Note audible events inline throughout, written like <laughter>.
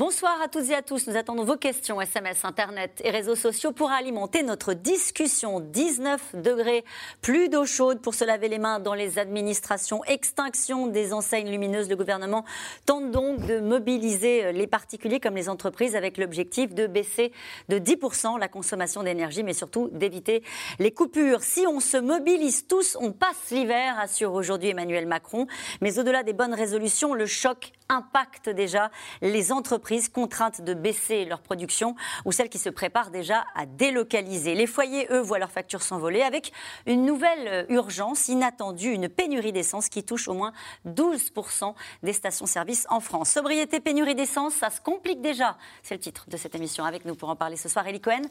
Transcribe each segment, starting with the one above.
Bonsoir à toutes et à tous. Nous attendons vos questions, SMS, Internet et réseaux sociaux pour alimenter notre discussion. 19 degrés, plus d'eau chaude pour se laver les mains dans les administrations, extinction des enseignes lumineuses. Le gouvernement tente donc de mobiliser les particuliers comme les entreprises avec l'objectif de baisser de 10% la consommation d'énergie, mais surtout d'éviter les coupures. Si on se mobilise tous, on passe l'hiver, assure aujourd'hui Emmanuel Macron. Mais au-delà des bonnes résolutions, le choc impacte déjà les entreprises contraintes de baisser leur production ou celles qui se préparent déjà à délocaliser. Les foyers, eux, voient leurs factures s'envoler avec une nouvelle urgence inattendue, une pénurie d'essence qui touche au moins 12% des stations-service en France. Sobriété, pénurie d'essence, ça se complique déjà. C'est le titre de cette émission. Avec nous pour en parler ce soir, Elie Cohen.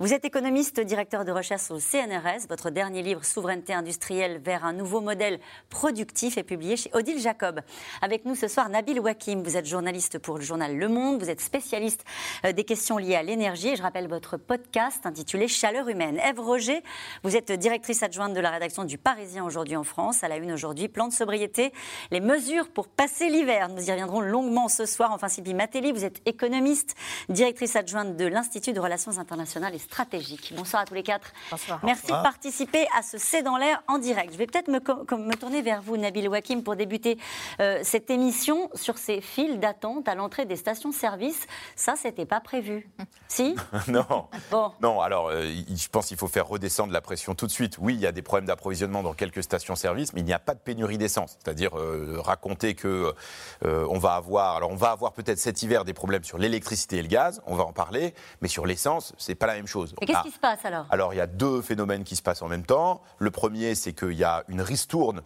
Vous êtes économiste, directeur de recherche au CNRS. Votre dernier livre, Souveraineté industrielle vers un nouveau modèle productif, est publié chez Odile Jacob. Avec nous ce soir, Nabil Wakim. Vous êtes journaliste pour le journal Le Monde. Vous êtes spécialiste euh, des questions liées à l'énergie. Je rappelle votre podcast intitulé Chaleur humaine. Ève Roger, vous êtes directrice adjointe de la rédaction du Parisien aujourd'hui en France. À la une aujourd'hui, plan de sobriété, les mesures pour passer l'hiver. Nous y reviendrons longuement ce soir. Enfin, Sylvie Matéli, vous êtes économiste, directrice adjointe de l'Institut de relations internationales et stratégiques. Bonsoir à tous les quatre. Bonsoir. Merci de participer à ce C'est dans l'air en direct. Je vais peut-être me, me, tourner vers vous, Nabil Wakim, pour débuter euh, cette émission sur ces files d'attente à l'entrée des stations-service. Ça, c'était pas prévu. <laughs> Si? Non. Bon. Non, alors, euh, je pense qu'il faut faire redescendre la pression tout de suite. Oui, il y a des problèmes d'approvisionnement dans quelques stations-service, mais il n'y a pas de pénurie d'essence. C'est-à-dire euh, raconter que euh, on va avoir, alors on va avoir peut-être cet hiver des problèmes sur l'électricité et le gaz, on va en parler, mais sur l'essence, c'est pas la même chose. Et qu'est-ce qui se passe alors? Alors, il y a deux phénomènes qui se passent en même temps. Le premier, c'est qu'il y a une ristourne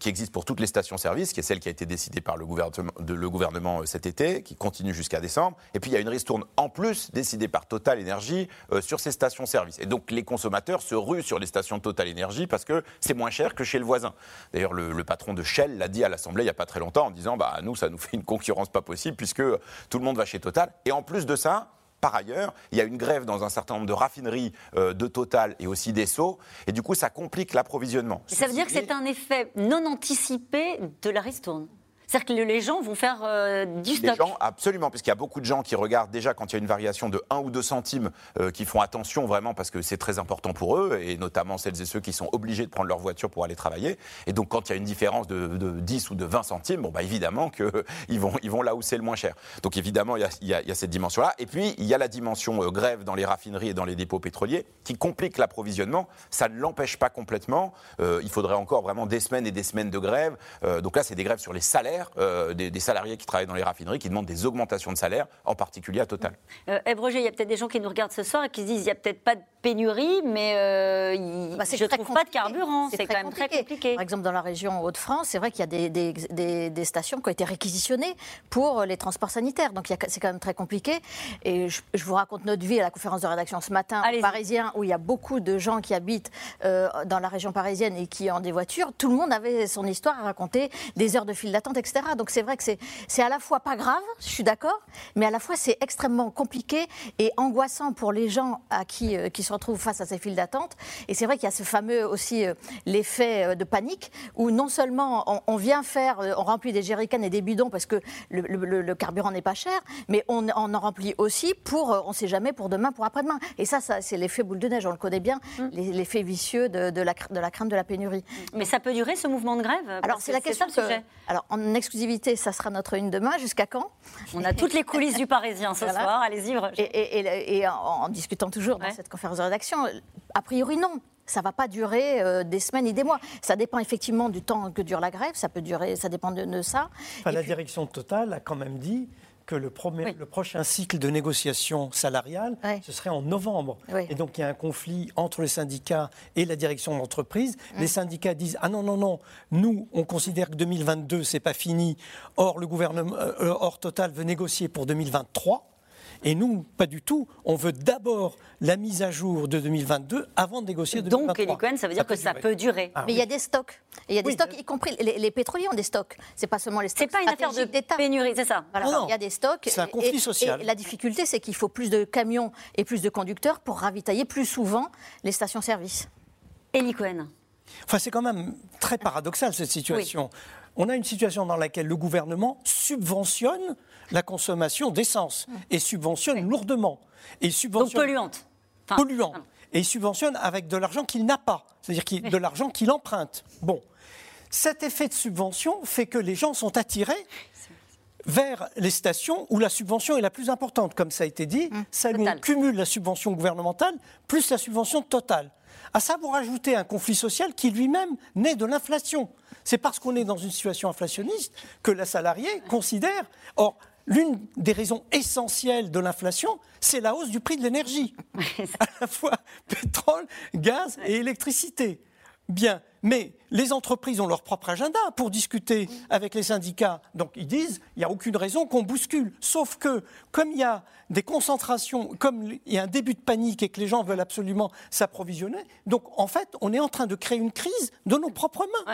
qui existe pour toutes les stations-service, qui est celle qui a été décidée par le gouvernement, de, le gouvernement cet été, qui continue jusqu'à décembre. Et puis il y a une ristourne en plus décidée par Total Energy euh, sur ces stations-service. Et donc les consommateurs se ruent sur les stations Total Energy parce que c'est moins cher que chez le voisin. D'ailleurs, le, patron de Shell l'a dit à l'Assemblée il n'y a pas très longtemps en disant bah, nous, ça nous fait une concurrence pas possible puisque tout le monde va chez Total. Et en plus de ça, par ailleurs, il y a une grève dans un certain nombre de raffineries euh, de Total et aussi d'Esso, et du coup, ça complique l'approvisionnement. Ça veut dire que c'est un effet non anticipé de la ristourne c'est-à-dire que les gens vont faire euh, du stock. Les gens, absolument, puisqu'il y a beaucoup de gens qui regardent déjà quand il y a une variation de 1 ou 2 centimes, euh, qui font attention vraiment parce que c'est très important pour eux, et notamment celles et ceux qui sont obligés de prendre leur voiture pour aller travailler. Et donc quand il y a une différence de, 10 ou de 20 centimes, bon, bah, évidemment qu'ils <laughs> vont, ils vont là où c'est le moins cher. Donc évidemment, il y a, cette dimension-là. Et puis, il y a la dimension euh, grève dans les raffineries et dans les dépôts pétroliers qui complique l'approvisionnement. Ça ne l'empêche pas complètement. il faudrait encore vraiment des semaines et des semaines de grève. donc là, c'est des grèves sur les salaires euh, des, salariés qui travaillent dans les raffineries qui demandent des augmentations de salaire, en particulier à Total. Euh, il y a peut-être des gens qui nous regardent ce soir et qui se disent il n'y a peut-être pas de pénurie, mais euh, bah, je ne trouve pas de carburant. C'est quand même très compliqué. Par exemple, dans la région Hauts-de-France, c'est vrai qu'il y a des, des, stations qui ont été réquisitionnées pour les transports sanitaires. Donc c'est quand même très compliqué. Et je, vous raconte notre vie à la conférence de rédaction ce matin au Parisien, où il y a beaucoup de gens qui habitent dans la région parisienne et qui ont des voitures. Tout le monde avait son histoire à raconter, des heures de file d'attente, etc. Donc c'est vrai que c'est à la fois pas grave, je suis d'accord, mais à la fois c'est extrêmement compliqué et angoissant pour les gens à qui, euh, qui se retrouvent face à ces files d'attente. Et c'est vrai qu'il y a ce fameux aussi euh, l'effet euh, de panique où non seulement on, vient faire, on remplit des jerrycans et des bidons parce que le, carburant n'est pas cher, mais on, en remplit aussi pour, on ne sait jamais, pour demain, pour après-demain. Et ça, ça c'est l'effet boule de neige, on le connaît bien, mmh. l'effet vicieux de, la, de la crainte de la pénurie. Mais ça peut durer ce mouvement de grève? Alors c'est la question. Que, alors en exclusivité, ça sera notre une demain. Jusqu'à quand? On a toutes les coulisses du Parisien ce <laughs> soir. Allez-y. Et, en, discutant toujours dans cette conférence de rédaction, a priori non ça ne va pas durer euh, des semaines et des mois. Ça dépend effectivement du temps que dure la grève, ça peut durer, ça dépend de, ça. la direction totale a quand même dit que le, premier, le prochain cycle de négociation salariale, ce serait en novembre. Et donc il y a un conflit entre les syndicats et la direction de l'entreprise. Les syndicats disent ah non non non, nous on considère que 2022 c'est pas fini. Or le gouvernement, euh, Total veut négocier pour 2023. Et nous, pas du tout. On veut d'abord la mise à jour de 2022 avant de négocier 2023. Donc, Cohen, ça veut dire que ça peut durer. Ah Mais il y a des stocks. il y a des stocks, y compris les, pétroliers ont des stocks. C'est pas seulement les stocks. C'est pas une affaire de pénurie, c'est ça. il y a des stocks. C'est un conflit social. Et la difficulté, c'est qu'il faut plus de camions et plus de conducteurs pour ravitailler plus souvent les stations-service. Elie Cohen. Enfin, c'est quand même très paradoxal cette situation. On a une situation dans laquelle le gouvernement subventionne la consommation d'essence et subventionne lourdement. Et subventionne, Donc polluante. polluante. Et subventionne avec de l'argent qu'il n'a pas, c'est-à-dire de l'argent qu'il emprunte. Bon. Cet effet de subvention fait que les gens sont attirés vers les stations où la subvention est la plus importante. Comme ça a été dit, mmh. ça nous cumule la subvention gouvernementale plus la subvention totale. À ça, vous rajoutez un conflit social qui lui-même naît de l'inflation. C'est parce qu'on est dans une situation inflationniste que la salariée considère. Or, l'une des raisons essentielles de l'inflation, c'est la hausse du prix de l'énergie, <laughs> à la fois pétrole, gaz et électricité. Bien, mais les entreprises ont leur propre agenda pour discuter avec les syndicats. Donc ils disent, il n'y a aucune raison qu'on bouscule. Sauf que, comme il y a des concentrations, comme il y a un début de panique et que les gens veulent absolument s'approvisionner, donc en fait, on est en train de créer une crise de nos propres mains.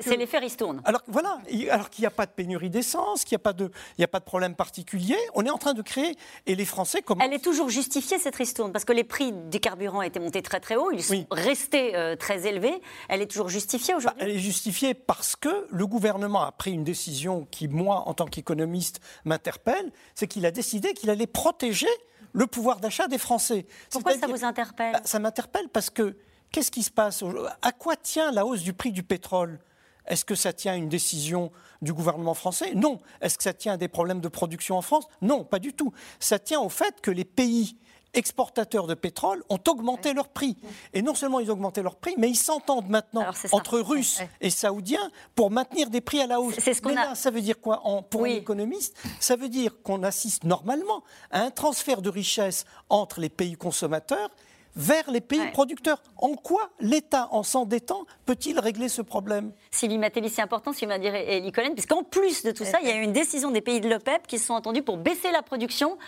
C'est l'effet ristourne. Alors voilà, alors qu'il n'y a pas de pénurie d'essence, qu'il n'y a, pas de, il a pas de problème particulier, on est en train de créer, et les Français comment Elle est toujours justifiée cette ristourne, parce que les prix des carburants étaient montés très très haut, ils sont restés euh, très élevés. Elle est toujours justifiée aujourd'hui? bah, Elle est justifiée parce que le gouvernement a pris une décision qui, moi, en tant qu'économiste, m'interpelle, c'est qu'il a décidé qu'il allait protéger le pouvoir d'achat des Français. Pourquoi ça vous interpelle? Bah, Ça m'interpelle parce que Qu'est-ce qui se passe À quoi tient la hausse du prix du pétrole? Est-ce que ça tient à une décision du gouvernement français? Non. Est-ce que ça tient à des problèmes de production en France? Non, pas du tout. Ça tient au fait que les pays exportateurs de pétrole ont augmenté leur prix. Et non seulement ils ont augmenté leur prix, mais ils s'entendent maintenant entre Russes et Saoudiens pour maintenir des prix à la hausse. Ce mais là, ça veut dire quoi Pour un économiste, ça veut dire qu'on assiste normalement à un transfert de richesse entre les pays consommateurs vers les pays producteurs. En quoi l'État, en s'endettant, peut-il régler ce problème? Sylvie Matéli, c'est important ce qu'il m'a dit Nicolas, puisqu'en plus de tout ça, il y a eu une décision des pays de l'OPEP qui se sont entendus pour baisser la production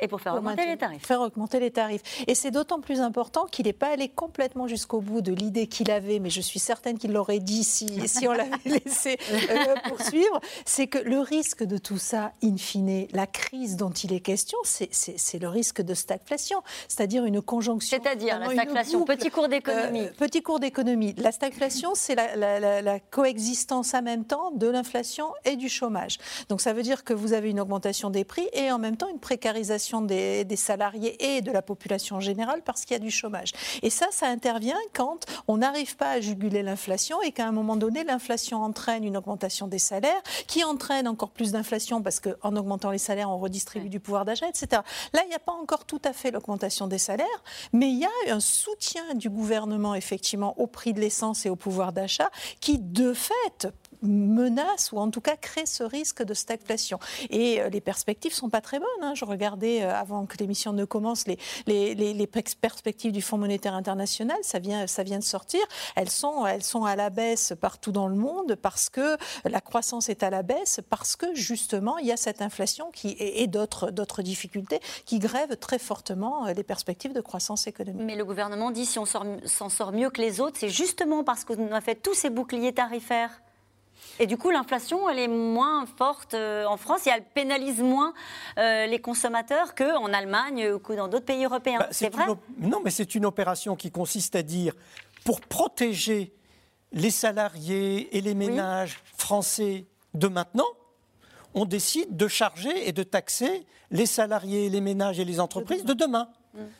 et pour faire augmenter les tarifs. Faire augmenter les tarifs. Et c'est d'autant plus important qu'il n'est pas allé complètement jusqu'au bout de l'idée qu'il avait, mais je suis certaine qu'il l'aurait dit si, si on l'avait <laughs> laissé euh, poursuivre, c'est que le risque de tout ça, in fine, la crise dont il est question, c'est le risque de stagflation, c'est-à-dire une conjonction. C'est-à-dire la stagflation, petit cours d'économie. Euh, petit cours d'économie. La stagflation, c'est la, la, coexistence en même temps de l'inflation et du chômage. Donc ça veut dire que vous avez une augmentation des prix et en même temps une précarisation des, salariés et de la population générale parce qu'il y a du chômage. Et ça, ça intervient quand on n'arrive pas à juguler l'inflation et qu'à un moment donné, l'inflation entraîne une augmentation des salaires, qui entraîne encore plus d'inflation parce qu'en augmentant les salaires, on redistribue du pouvoir d'achat, etc. Là, il n'y a pas encore tout à fait l'augmentation des salaires, mais il y a un soutien du gouvernement, effectivement, au prix de l'essence et au pouvoir d'achat qui, de fait, menace ou en tout cas crée ce risque de stagflation. Et euh, les perspectives sont pas très bonnes. Hein. Je regardais euh, avant que l'émission ne commence les, perspectives du Fonds monétaire international. Ça vient, ça vient de sortir. Elles sont, elles sont à la baisse partout dans le monde parce que la croissance est à la baisse, parce que justement il y a cette inflation qui, et, d'autres, d'autres difficultés qui grèvent très fortement euh, les perspectives de croissance économique. Mais le gouvernement dit si on s'en sort mieux que les autres, c'est justement parce qu'on a fait tous ces boucliers tarifaires et du coup, l'inflation, elle est moins forte euh, en France et elle pénalise moins euh, les consommateurs qu'en Allemagne ou dans d'autres pays européens. Bah, c'est vrai? Non, mais c'est une opération qui consiste à dire, pour protéger les salariés et les ménages français de maintenant, on décide de charger et de taxer les salariés, les ménages et les entreprises de demain.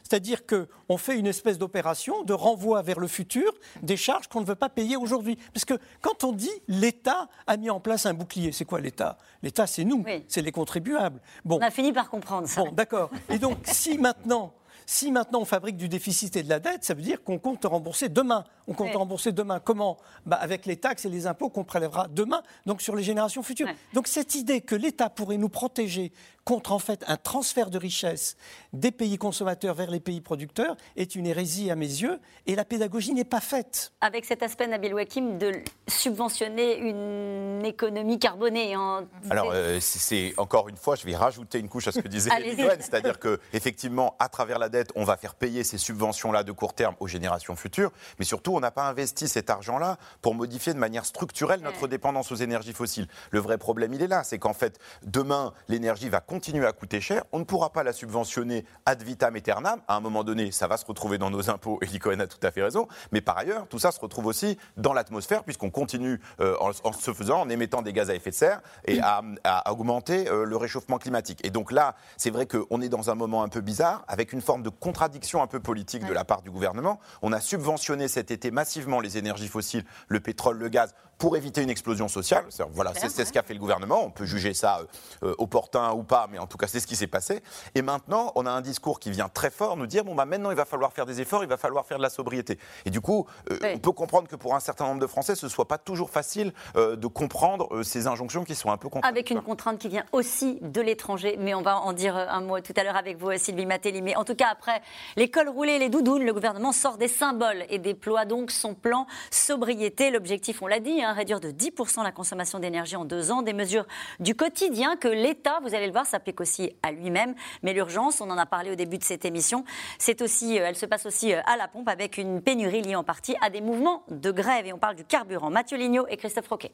C'est-à-dire qu'on fait une espèce d'opération de renvoi vers le futur des charges qu'on ne veut pas payer aujourd'hui. Parce que quand on dit l'État a mis en place un bouclier, c'est quoi l'État? L'État, c'est nous, c'est les contribuables. Bon. On a fini par comprendre ça. Bon, d'accord. Et donc, si maintenant si maintenant on fabrique du déficit et de la dette, ça veut dire qu'on compte rembourser demain. on compte rembourser demain. Comment? Bah, Avec les taxes et les impôts qu'on prélèvera demain, donc sur les générations futures. Donc cette idée que l'État pourrait nous protéger contre en fait un transfert de richesse des pays consommateurs vers les pays producteurs est une hérésie à mes yeux et la pédagogie n'est pas faite. Avec cet aspect, Nabil Wakim, de subventionner une économie carbonée. Hein. Alors, euh, c'est encore une fois, je vais rajouter une couche à ce que disait <laughs> Cohen, c'est-à-dire que effectivement, à travers la dette, on va faire payer ces subventions-là de court terme aux générations futures, mais surtout, on n'a pas investi cet argent-là pour modifier de manière structurelle notre dépendance aux énergies fossiles. Le vrai problème, il est là, c'est qu'en fait, demain, l'énergie va continuer à coûter cher. On ne pourra pas la subventionner ad vitam aeternam. À un moment donné, ça va se retrouver dans nos impôts. Et Cohen a tout à fait raison. Mais par ailleurs, tout ça se retrouve aussi dans l'atmosphère, puisqu'on continue euh, en, se faisant, en émettant des gaz à effet de serre et à, augmenter euh, le réchauffement climatique. Et donc là, c'est vrai qu'on est dans un moment un peu bizarre, avec une forme de contradiction un peu politique de la part du gouvernement. On a subventionné cet été massivement les énergies fossiles, le pétrole, le gaz, pour éviter une explosion sociale. Voilà, c'est ce qu'a fait le gouvernement. On peut juger ça euh, euh, opportun ou pas, mais en tout cas, c'est ce qui s'est passé. Et maintenant, on a un discours qui vient très fort nous dire bon, bah, maintenant, il va falloir faire des efforts, il va falloir faire de la sobriété. Et du coup, euh, on peut comprendre que pour un certain nombre de Français, ce ne soit pas toujours facile de comprendre ces injonctions qui sont un peu contraintes. Avec une contrainte qui vient aussi de l'étranger, mais on va en dire un mot tout à l'heure avec vous, Sylvie Matéli. Mais en tout cas, après l'école roulée, les doudounes, le gouvernement sort des symboles et déploie donc son plan sobriété. L'objectif, on l'a dit, Hein, réduire de 10% la consommation d'énergie en deux ans. Des mesures du quotidien que l'État, vous allez le voir, s'applique aussi à lui-même. Mais l'urgence, on en a parlé au début de cette émission, c'est aussi, euh, elle se passe aussi euh, à la pompe avec une pénurie liée en partie à des mouvements de grève. Et on parle du carburant. Mathieu Lignot et Christophe Roquet.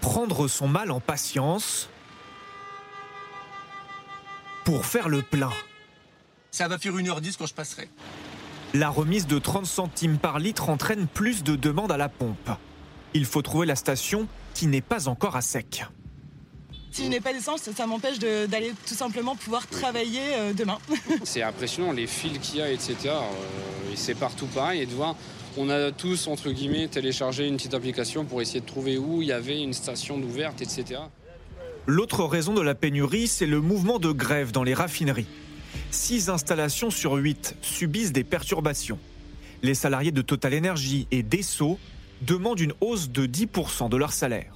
Prendre son mal en patience pour faire le plein. Ça va faire 1h10 quand je passerai. La remise de 30 centimes par litre entraîne plus de demandes à la pompe. Il faut trouver la station qui n'est pas encore à sec. Si je n'ai pas d'essence, ça m'empêche d'aller tout simplement pouvoir travailler euh, demain. <laughs> C'est impressionnant, les fils qu'il y a, etc. Euh, c'est partout pareil. Et de voir, on a tous, entre guillemets, téléchargé une petite application pour essayer de trouver où il y avait une station ouverte, etc. L'autre raison de la pénurie, c'est le mouvement de grève dans les raffineries. 6 installations sur 8 subissent des perturbations. Les salariés de Total Energy et d'Esso demandent une hausse de 10% de leur salaire.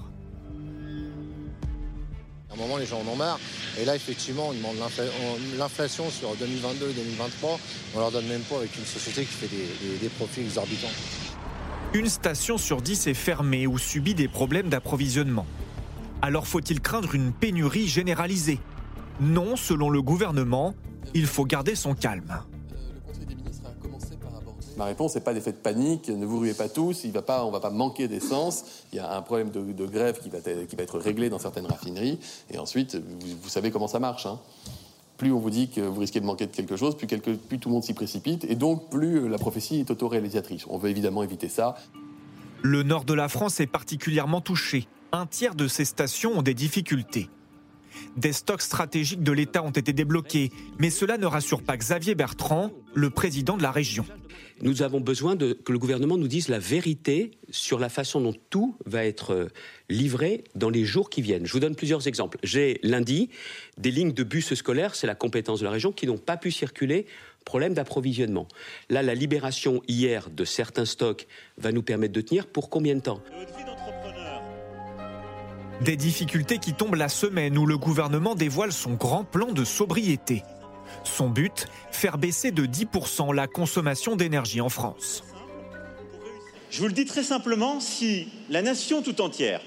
À un moment, les gens en ont marre. Et là, effectivement, on demande l'inflation sur 2022-2023. On leur donne même pas avec une société qui fait des, des profits exorbitants. Une station sur 10 est fermée ou subit des problèmes d'approvisionnement. Alors faut-il craindre une pénurie généralisée? Non, selon le gouvernement, il faut garder son calme. Ma réponse n'est pas d'effet de panique, ne vous ruez pas tous, il va pas, on ne va pas manquer d'essence, il y a un problème de, grève qui va, être, réglé dans certaines raffineries, et ensuite, vous, savez comment ça marche. Hein. Plus on vous dit que vous risquez de manquer de quelque chose, plus, plus tout le monde s'y précipite, et donc plus la prophétie est autoréalisatrice. On veut évidemment éviter ça. Le nord de la France est particulièrement touché. Un tiers de ces stations ont des difficultés. Des stocks stratégiques de l'État ont été débloqués, mais cela ne rassure pas Xavier Bertrand, le président de la région. Nous avons besoin que le gouvernement nous dise la vérité sur la façon dont tout va être euh, livré dans les jours qui viennent. Je vous donne plusieurs exemples. J'ai lundi des lignes de bus scolaires, c'est la compétence de la région, qui n'ont pas pu circuler problème d'approvisionnement. Là, la libération hier de certains stocks va nous permettre de tenir pour combien de temps? Des difficultés qui tombent la semaine où le gouvernement dévoile son grand plan de sobriété. Son but, faire baisser de 10% la consommation d'énergie en France. Je vous le dis très simplement, si la nation tout entière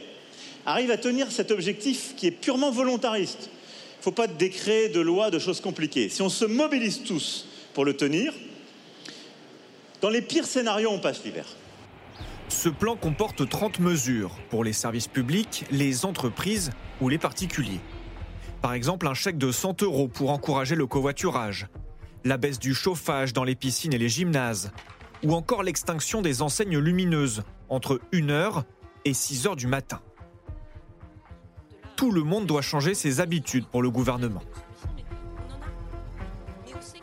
arrive à tenir cet objectif qui est purement volontariste, il ne faut pas de décret, de loi, de choses compliquées. Si on se mobilise tous pour le tenir, dans les pires scénarios, on passe l'hiver. Ce plan comporte 30 mesures pour les services publics, les entreprises ou les particuliers. Par exemple, un chèque de 100 euros pour encourager le covoiturage, la baisse du chauffage dans les piscines et les gymnases, ou encore l'extinction des enseignes lumineuses entre 1h et 6h du matin. Tout le monde doit changer ses habitudes pour le gouvernement.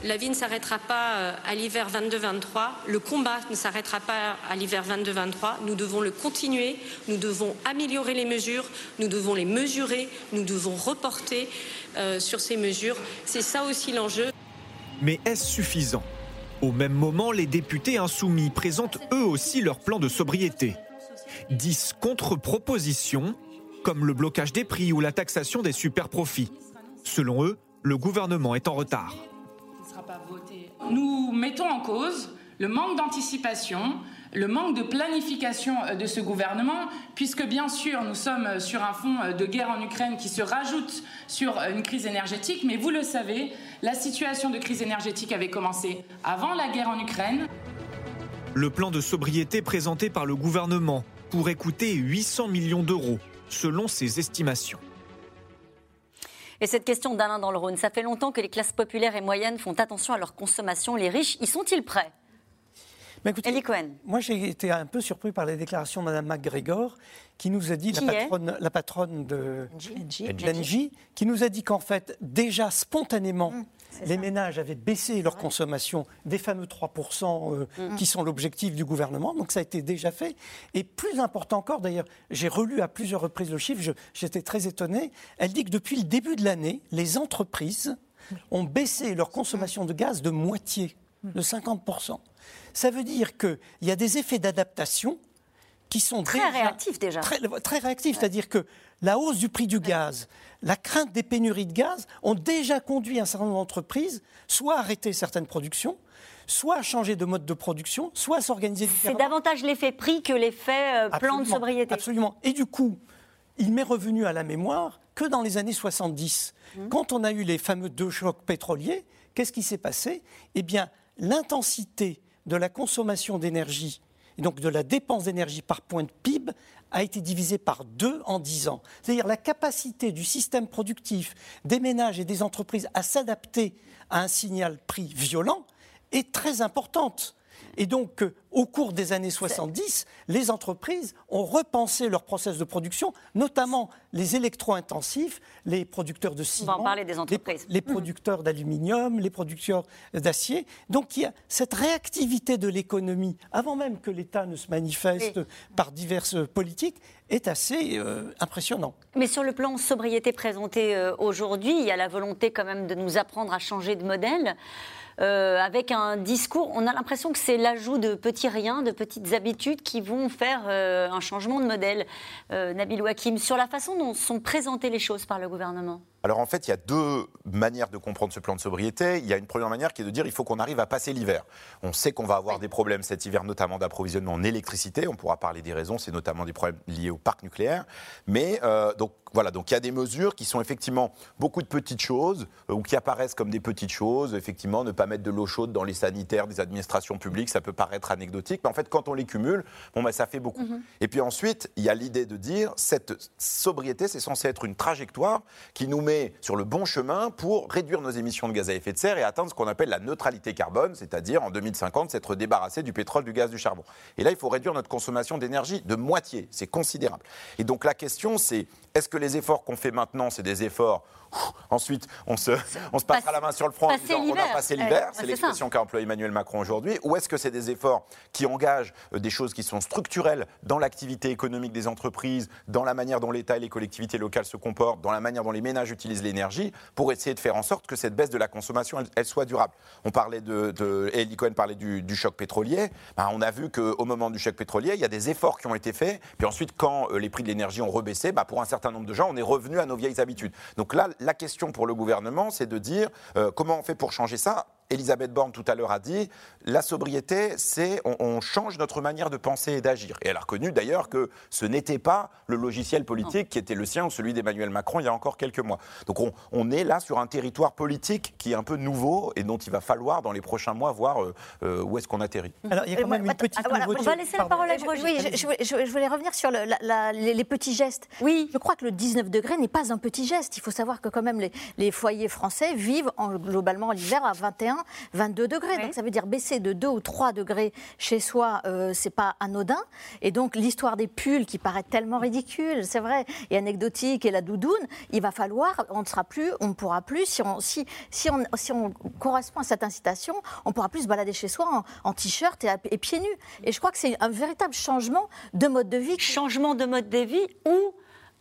La vie ne s'arrêtera pas euh, à l'hiver 22-23. Le combat ne s'arrêtera pas à l'hiver 22-23. Nous devons le continuer. Nous devons améliorer les mesures. Nous devons les mesurer. Nous devons reporter euh, sur ces mesures. C'est ça aussi l'enjeu. Mais est-ce suffisant? Au même moment, les députés insoumis présentent eux aussi leur plan de sobriété. 10 contre-propositions, comme le blocage des prix ou la taxation des super-profits. Selon eux, le gouvernement est en retard. Nous mettons en cause le manque d'anticipation, le manque de planification euh, de ce gouvernement, puisque bien sûr nous sommes euh, sur un fond euh, de guerre en Ukraine qui se rajoute sur une crise énergétique, mais vous le savez, la situation de crise énergétique avait commencé avant la guerre en Ukraine. Le plan de sobriété présenté par le gouvernement pourrait coûter 800 millions d'euros, selon ses estimations. Et cette question d'Alain dans le Rhône, ça fait longtemps que les classes populaires et moyennes font attention à leur consommation. Les riches, y sont-ils prêts? Mais écoutez, Moi, j'ai été un peu surpris par les déclarations de Mme McGregor, qui nous a dit, la patronne, la patronne, de l'Engie, qui nous a dit qu'en fait, déjà spontanément, mmh, les ménages avaient baissé leur consommation des fameux 3% euh, mmh. qui sont l'objectif du gouvernement. Donc ça a été déjà fait. Et plus important encore, d'ailleurs, j'ai relu à plusieurs reprises le chiffre, j'étais très étonné. Elle dit que depuis le début de l'année, les entreprises ont baissé leur consommation de gaz de moitié, de 50%. Ça veut dire qu'il y a des effets d'adaptation qui sont très réactifs déjà. Très, réactifs, c'est-à-dire que la hausse du prix du gaz, la crainte des pénuries de gaz ont déjà conduit un certain nombre d'entreprises soit à arrêter certaines productions, soit à changer de mode de production, soit à s'organiser différemment. C'est davantage l'effet prix que l'effet euh, plan de sobriété. Absolument. Et du coup, il m'est revenu à la mémoire que dans les années 70, mmh. quand on a eu les fameux deux chocs pétroliers, qu'est-ce qui s'est passé? Eh bien, l'intensité de la consommation d'énergie, et donc de la dépense d'énergie par point de PIB, a été divisée par deux en dix ans. C'est-à-dire la capacité du système productif, des ménages et des entreprises à s'adapter à un signal prix violent est très importante. Et donc, euh, au cours des années 70, les entreprises ont repensé leur process de production, notamment les électro-intensifs, les producteurs de ciment, Les, producteurs d'aluminium, les producteurs d'acier. Donc, il y a cette réactivité de l'économie, avant même que l'État ne se manifeste par diverses politiques, est assez euh, impressionnant. Mais sur le plan sobriété présenté euh, aujourd'hui, il y a la volonté quand même de nous apprendre à changer de modèle. Euh, avec un discours, on a l'impression que c'est l'ajout de petits riens, de petites habitudes qui vont faire euh, un changement de modèle. Euh, Nabil Wakim, sur la façon dont sont présentées les choses par le gouvernement alors en fait, il y a deux manières de comprendre ce plan de sobriété. Il y a une première manière qui est de dire il faut qu'on arrive à passer l'hiver. On sait qu'on va avoir des problèmes cet hiver, notamment d'approvisionnement en électricité. On pourra parler des raisons, c'est notamment des problèmes liés au parc nucléaire. Mais euh, donc voilà, donc il y a des mesures qui sont effectivement beaucoup de petites choses euh, ou qui apparaissent comme des petites choses. Effectivement, ne pas mettre de l'eau chaude dans les sanitaires des administrations publiques, ça peut paraître anecdotique, mais en fait, quand on les cumule, bon, ben, ça fait beaucoup. Mhm. Et puis ensuite, il y a l'idée de dire cette sobriété, c'est censé être une trajectoire qui nous met sur le bon chemin pour réduire nos émissions de gaz à effet de serre et atteindre ce qu'on appelle la neutralité carbone, c'est-à-dire en 2050 s'être débarrassé du pétrole, du gaz, du charbon. Et là, il faut réduire notre consommation d'énergie de moitié, c'est considérable. Et donc la question, c'est est-ce que les efforts qu'on fait maintenant, c'est des efforts Ensuite, on se, on se passera la main sur le front en disant on a passé l'hiver, c'est l'expression qu'a employé Emmanuel Macron aujourd'hui, ou est-ce que c'est des efforts qui engagent euh, des choses qui sont structurelles dans l'activité économique des entreprises, dans la manière dont l'État et les collectivités locales se comportent, dans la manière dont les ménages utilisent l'énergie, pour essayer de faire en sorte que cette baisse de la consommation, elle, soit durable? On parlait de, de Eli Cohen parlait du, choc pétrolier, ben, on a vu qu'au moment du choc pétrolier, il y a des efforts qui ont été faits, puis ensuite quand euh, les prix de l'énergie ont rebaissé, ben, pour un certain nombre de gens, on est revenu à nos vieilles habitudes. Donc là, la question pour le gouvernement, c'est de dire euh, comment on fait pour changer ça Elisabeth Borne tout à l'heure a dit, la sobriété, c'est on, change notre manière de penser et d'agir. Et elle a reconnu d'ailleurs que ce n'était pas le logiciel politique qui était le sien ou celui d'Emmanuel Macron il y a encore quelques mois. Donc on, est là sur un territoire politique qui est un peu nouveau et dont il va falloir dans les prochains mois voir euh, euh, où est-ce qu'on atterrit. Alors il y a quand même une petite On va laisser la parole à Oui, je, voulais revenir sur les, petits gestes. Oui. Je crois que le 19 degrés n'est pas un petit geste. Il faut savoir que quand même les, foyers français vivent en, globalement l'hiver à 21 22 degrés. Donc ça veut dire baisser de 2 ou 3 degrés chez soi, euh, c'est pas anodin. Et donc l'histoire des pulls qui paraît tellement ridicule, c'est vrai, et anecdotique, et la doudoune, il va falloir, on ne sera plus, on ne pourra plus, si on, si, si on, si on correspond à cette incitation, on pourra plus se balader chez soi en, t-shirt et, pieds nus. Et je crois que c'est un véritable changement de mode de vie. Changement de mode de vie ou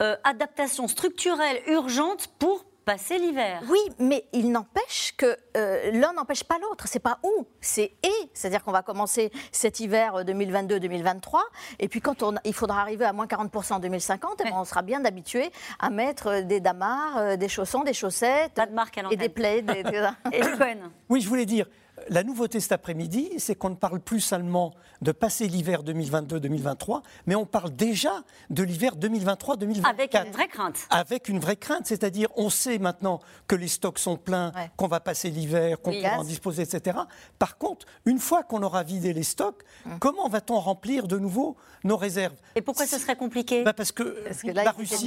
euh, adaptation structurelle urgente pour passer l'hiver. Oui, mais il n'empêche que euh, l'un n'empêche pas l'autre. C'est pas ou, c'est et. C'est-à-dire qu'on va commencer cet hiver 2022-2023, et puis quand on, il faudra arriver à moins 40% en 2050, ben, on sera bien habitué à mettre des damars, des chaussons, des chaussettes, pas de marque et des plaids. <laughs> et Oui, je voulais dire, la nouveauté cet après-midi, c'est qu'on ne parle plus seulement de passer l'hiver 2022-2023, mais on parle déjà de l'hiver 2023-2024. Avec une vraie crainte. Avec une vraie crainte, c'est-à-dire on sait maintenant que les stocks sont pleins, qu'on va passer l'hiver, qu'on pourra en disposer, etc. Par contre, une fois qu'on aura vidé les stocks, hum. comment va-t-on remplir de nouveau nos réserves? Et pourquoi ce serait compliqué? Bah Parce que, la Russie,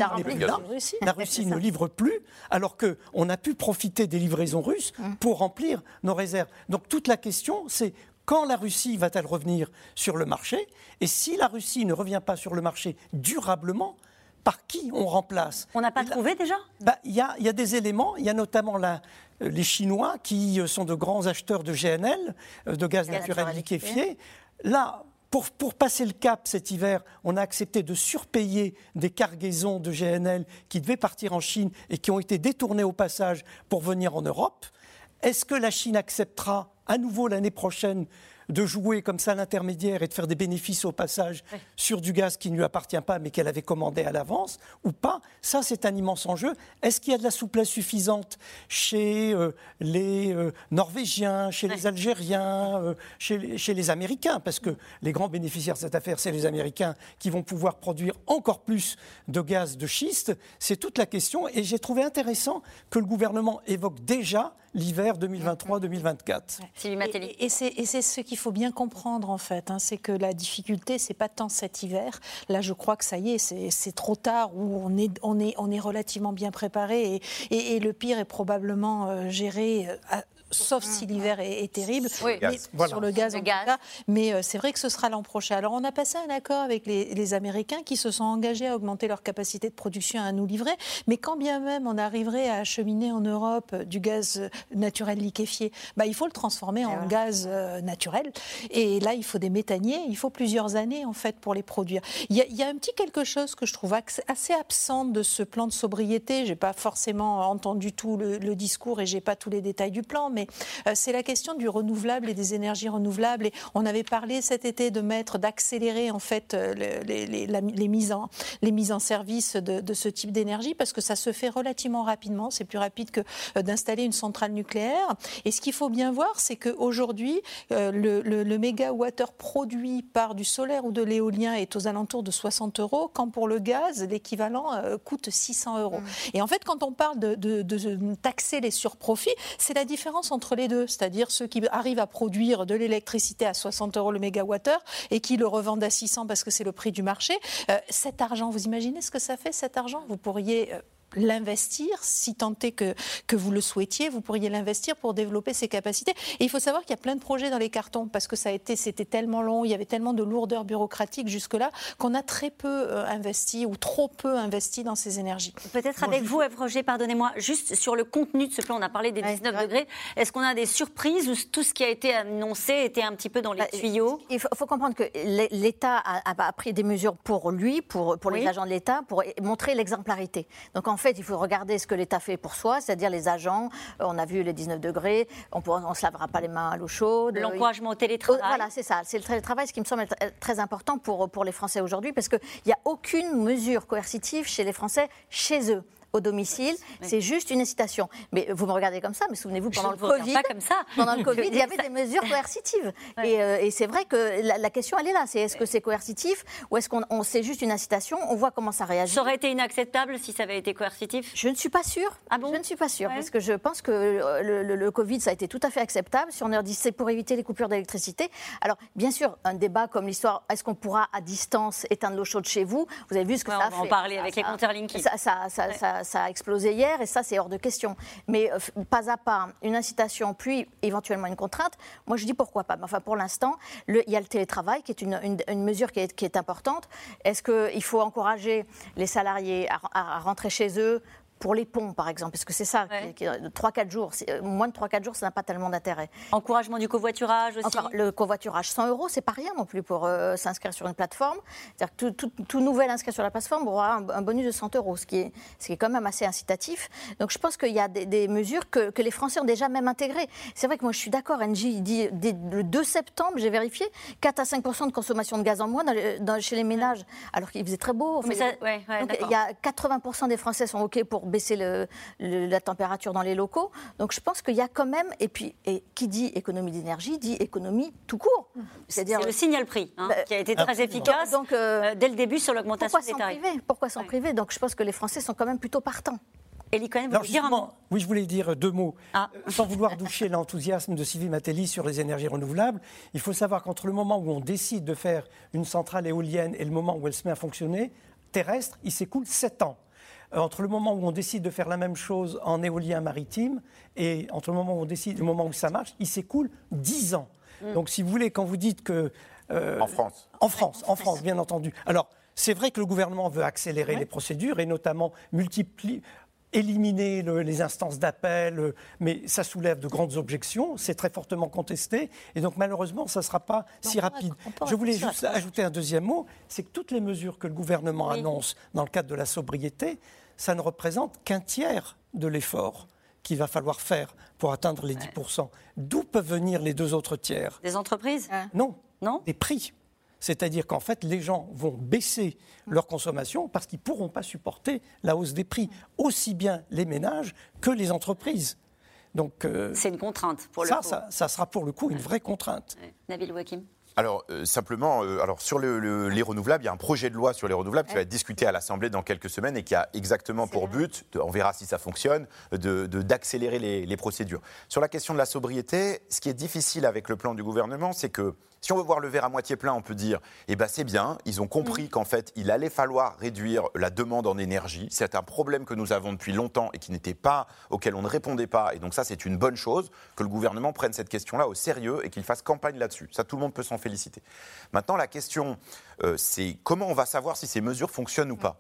la Russie ne livre plus, alors qu'on a pu profiter des livraisons russes hum. pour remplir nos réserves. Donc toute la question, c'est quand la Russie va-t-elle revenir sur le marché Et si la Russie ne revient pas sur le marché durablement, par qui on remplace On n'a pas trouvé déjà? bah, Il y, a des éléments, il y a notamment euh, les Chinois qui euh, sont de grands acheteurs de GNL, euh, de gaz naturel liquéfié. Là, pour, pour, passer le cap cet hiver, on a accepté de surpayer des cargaisons de GNL qui devaient partir en Chine et qui ont été détournées au passage pour venir en Europe. Est-ce que la Chine acceptera à nouveau l'année prochaine de jouer comme ça l'intermédiaire et de faire des bénéfices au passage sur du gaz qui ne lui appartient pas mais qu'elle avait commandé à l'avance ou pas, ça c'est un immense enjeu. Est-ce qu'il y a de la souplesse suffisante chez euh, les euh, Norvégiens, chez les Algériens, euh, chez, les Américains? Parce que les grands bénéficiaires de cette affaire, c'est les Américains qui vont pouvoir produire encore plus de gaz de schiste. C'est toute la question. Et j'ai trouvé intéressant que le gouvernement évoque déjà l'hiver 2023-2024. Et, c'est ce qu'il faut bien comprendre en fait, hein, c'est que la difficulté, c'est pas tant cet hiver. Là, je crois que ça y est, c'est trop tard où on est, on est, on est relativement bien préparé et, et, le pire est probablement euh, géré euh, sauf si l'hiver est, terrible, mais, sur le gaz en Cas. Mais euh, c'est vrai que ce sera l'an prochain. Alors on a passé un accord avec les, Américains qui se sont engagés à augmenter leur capacité de production à nous livrer, mais quand bien même on arriverait à acheminer en Europe euh, du gaz euh, naturel liquéfié, bah, il faut le transformer en gaz naturel. Et là, il faut des méthaniers, il faut plusieurs années en fait pour les produire. Il y a, un petit quelque chose que je trouve assez absent de ce plan de sobriété. J'ai pas forcément entendu tout le, le discours et j'ai pas tous les détails du plan, mais euh, c'est la question du renouvelable et des énergies renouvelables. Et on avait parlé cet été de mettre, d'accélérer en fait euh, les, mises en, les mises en service de, ce type d'énergie parce que ça se fait relativement rapidement. C'est plus rapide que euh, d'installer une centrale nucléaire. Et ce qu'il faut bien voir, c'est qu'aujourd'hui, le, le, mégawattheure produit par du solaire ou de l'éolien est aux alentours de 60 euros, quand pour le gaz, l'équivalent coûte 600 euros. Mmh. Et en fait, quand on parle de, de taxer les surprofits, c'est la différence entre les deux, c'est-à-dire ceux qui arrivent à produire de l'électricité à 60 euros le mégawattheure et qui le revendent à 600 parce que c'est le prix du marché. Euh, cet argent, vous imaginez ce que ça fait cet argent? Vous pourriez euh, l'investir, si tant est que, que vous le souhaitiez, vous pourriez l'investir pour développer ses capacités. Et il faut savoir qu'il y a plein de projets dans les cartons parce que ça a été, c'était tellement long, il y avait tellement de lourdeur bureaucratique jusque-là qu'on a très peu euh, investi ou trop peu investi dans ces énergies. Peut-être avec vous, Eve Roger, pardonnez-moi, juste sur le contenu de ce plan, on a parlé des 19 degrés. Est-ce qu'on a des surprises ou tout ce qui a été annoncé était un petit peu dans les bah, tuyaux? Il faut, comprendre que l'État a, pris des mesures pour lui, pour, pour les agents de l'État, pour montrer l'exemplarité. Donc en fait, il faut regarder ce que l'État fait pour soi, c'est-à-dire les agents. Euh, on a vu les 19 degrés, on ne se lavera pas les mains à l'eau chaude. L'encouragement au télétravail. Voilà, c'est ça. C'est le télétravail, ce qui me semble très important pour, pour les Français aujourd'hui, parce qu'il n'y a aucune mesure coercitive chez les Français, chez eux au domicile. C'est juste une incitation. Mais vous me regardez comme ça, mais souvenez-vous, pendant le Covid, comme ça. <laughs> pendant le Covid, il y <laughs> avait des mesures coercitives. Euh, et, c'est vrai que la, question, elle est là. C'est est-ce que c'est coercitif ou est-ce qu'on c'est juste une incitation? On voit comment ça réagit. Ça aurait été inacceptable si ça avait été coercitif? Je ne suis pas sûre. Ah bon? Je ne suis pas sûre. Parce que je pense que euh, le, Covid, ça a été tout à fait acceptable. Si on leur dit c'est pour éviter les coupures d'électricité. Alors, bien sûr, un débat comme l'histoire, est-ce qu'on pourra à distance éteindre l'eau chaude chez vous? Vous avez vu ce que ça a fait. On va en parler avec les compteurs Linky. Ça, ça, ça, a explosé hier et ça, c'est hors de question. Mais euh, pas à pas, une incitation, puis éventuellement une contrainte, moi je dis pourquoi pas. Mais enfin, pour l'instant, il y a le télétravail qui est une, mesure qui est, importante. Est-ce qu'il faut encourager les salariés à rentrer chez eux pour les ponts, par exemple, parce que c'est ça, 3-4 jours, moins de 3-4 jours, ça n'a pas tellement d'intérêt. Encouragement du covoiturage aussi Encore, Le covoiturage, 100 euros, c'est pas rien non plus pour s'inscrire sur une plateforme. C'est-à-dire que tout, tout, nouvel inscrit sur la plateforme aura un, bonus de 100 euros, ce qui, est, ce qui est quand même assez incitatif. Donc je pense qu'il y a des, mesures que, que, les Français ont déjà même intégrées. C'est vrai que moi je suis d'accord, NJ dit le 2 septembre, j'ai vérifié, 4 à 5 de consommation de gaz en moins dans, chez les ménages, alors qu'il faisait très beau. Mais donc, il y a 80 des Français sont OK pour baisser le, la température dans les locaux. Donc je pense qu'il y a quand même, et puis et qui dit économie d'énergie dit économie tout court. C'est le signal prix hein, bah, qui a été très efficace donc, euh, dès le début sur l'augmentation des tarifs. Pourquoi s'en priver? Donc je pense que les Français sont quand même plutôt partants. Elie Cohen, vous dire un Oui, je voulais dire deux mots. Ah. Euh, sans vouloir doucher l'enthousiasme de Sylvie Matelli sur les énergies renouvelables, il faut savoir qu'entre le moment où on décide de faire une centrale éolienne et le moment où elle se met à fonctionner, terrestre, il s'écoule sept ans euh, entre le moment où on décide de faire la même chose en éolien maritime et entre le moment où on décide, le moment où ça marche, il s'écoule dix ans. Mm. Donc, si vous voulez, quand vous dites que euh, en France. En France, en France, bien entendu. Alors, c'est vrai que le gouvernement veut accélérer les procédures et notamment multiplier, éliminer les instances d'appel, euh, mais ça soulève de grandes objections, c'est très fortement contesté, et donc malheureusement, ça ne sera pas si rapide. Je voulais juste ajouter un deuxième mot, c'est que toutes les mesures que le gouvernement annonce dans le cadre de la sobriété, ça ne représente qu'un tiers de l'effort qu'il va falloir faire pour atteindre les 10%. D'où peuvent venir les deux autres tiers? Des entreprises? Non. Non? Des prix. C'est-à-dire qu'en fait, les gens vont baisser leur consommation parce qu'ils ne pourront pas supporter la hausse des prix, aussi bien les ménages que les entreprises. Donc, euh, c'est une contrainte pour le ça, coup. Ça, ça sera pour le coup une vraie contrainte. Nabil Wakim alors, euh, simplement, euh, alors sur les renouvelables, il y a un projet de loi sur les renouvelables qui va être discuté à l'Assemblée dans quelques semaines et qui a exactement pour but, on verra si ça fonctionne, d'accélérer de, les, les, procédures. Sur la question de la sobriété, ce qui est difficile avec le plan du gouvernement, c'est que si on veut voir le verre à moitié plein, on peut dire, eh ben c'est bien, ils ont compris mm. qu'en fait, il allait falloir réduire la demande en énergie. C'est un problème que nous avons depuis longtemps et qui n'était pas, auquel on ne répondait pas. Et donc ça, c'est une bonne chose que le gouvernement prenne cette question-là au sérieux et qu'il fasse campagne là-dessus. Ça, tout le monde peut s'en féliciter. Maintenant, la question, euh, c'est comment on va savoir si ces mesures fonctionnent ou pas?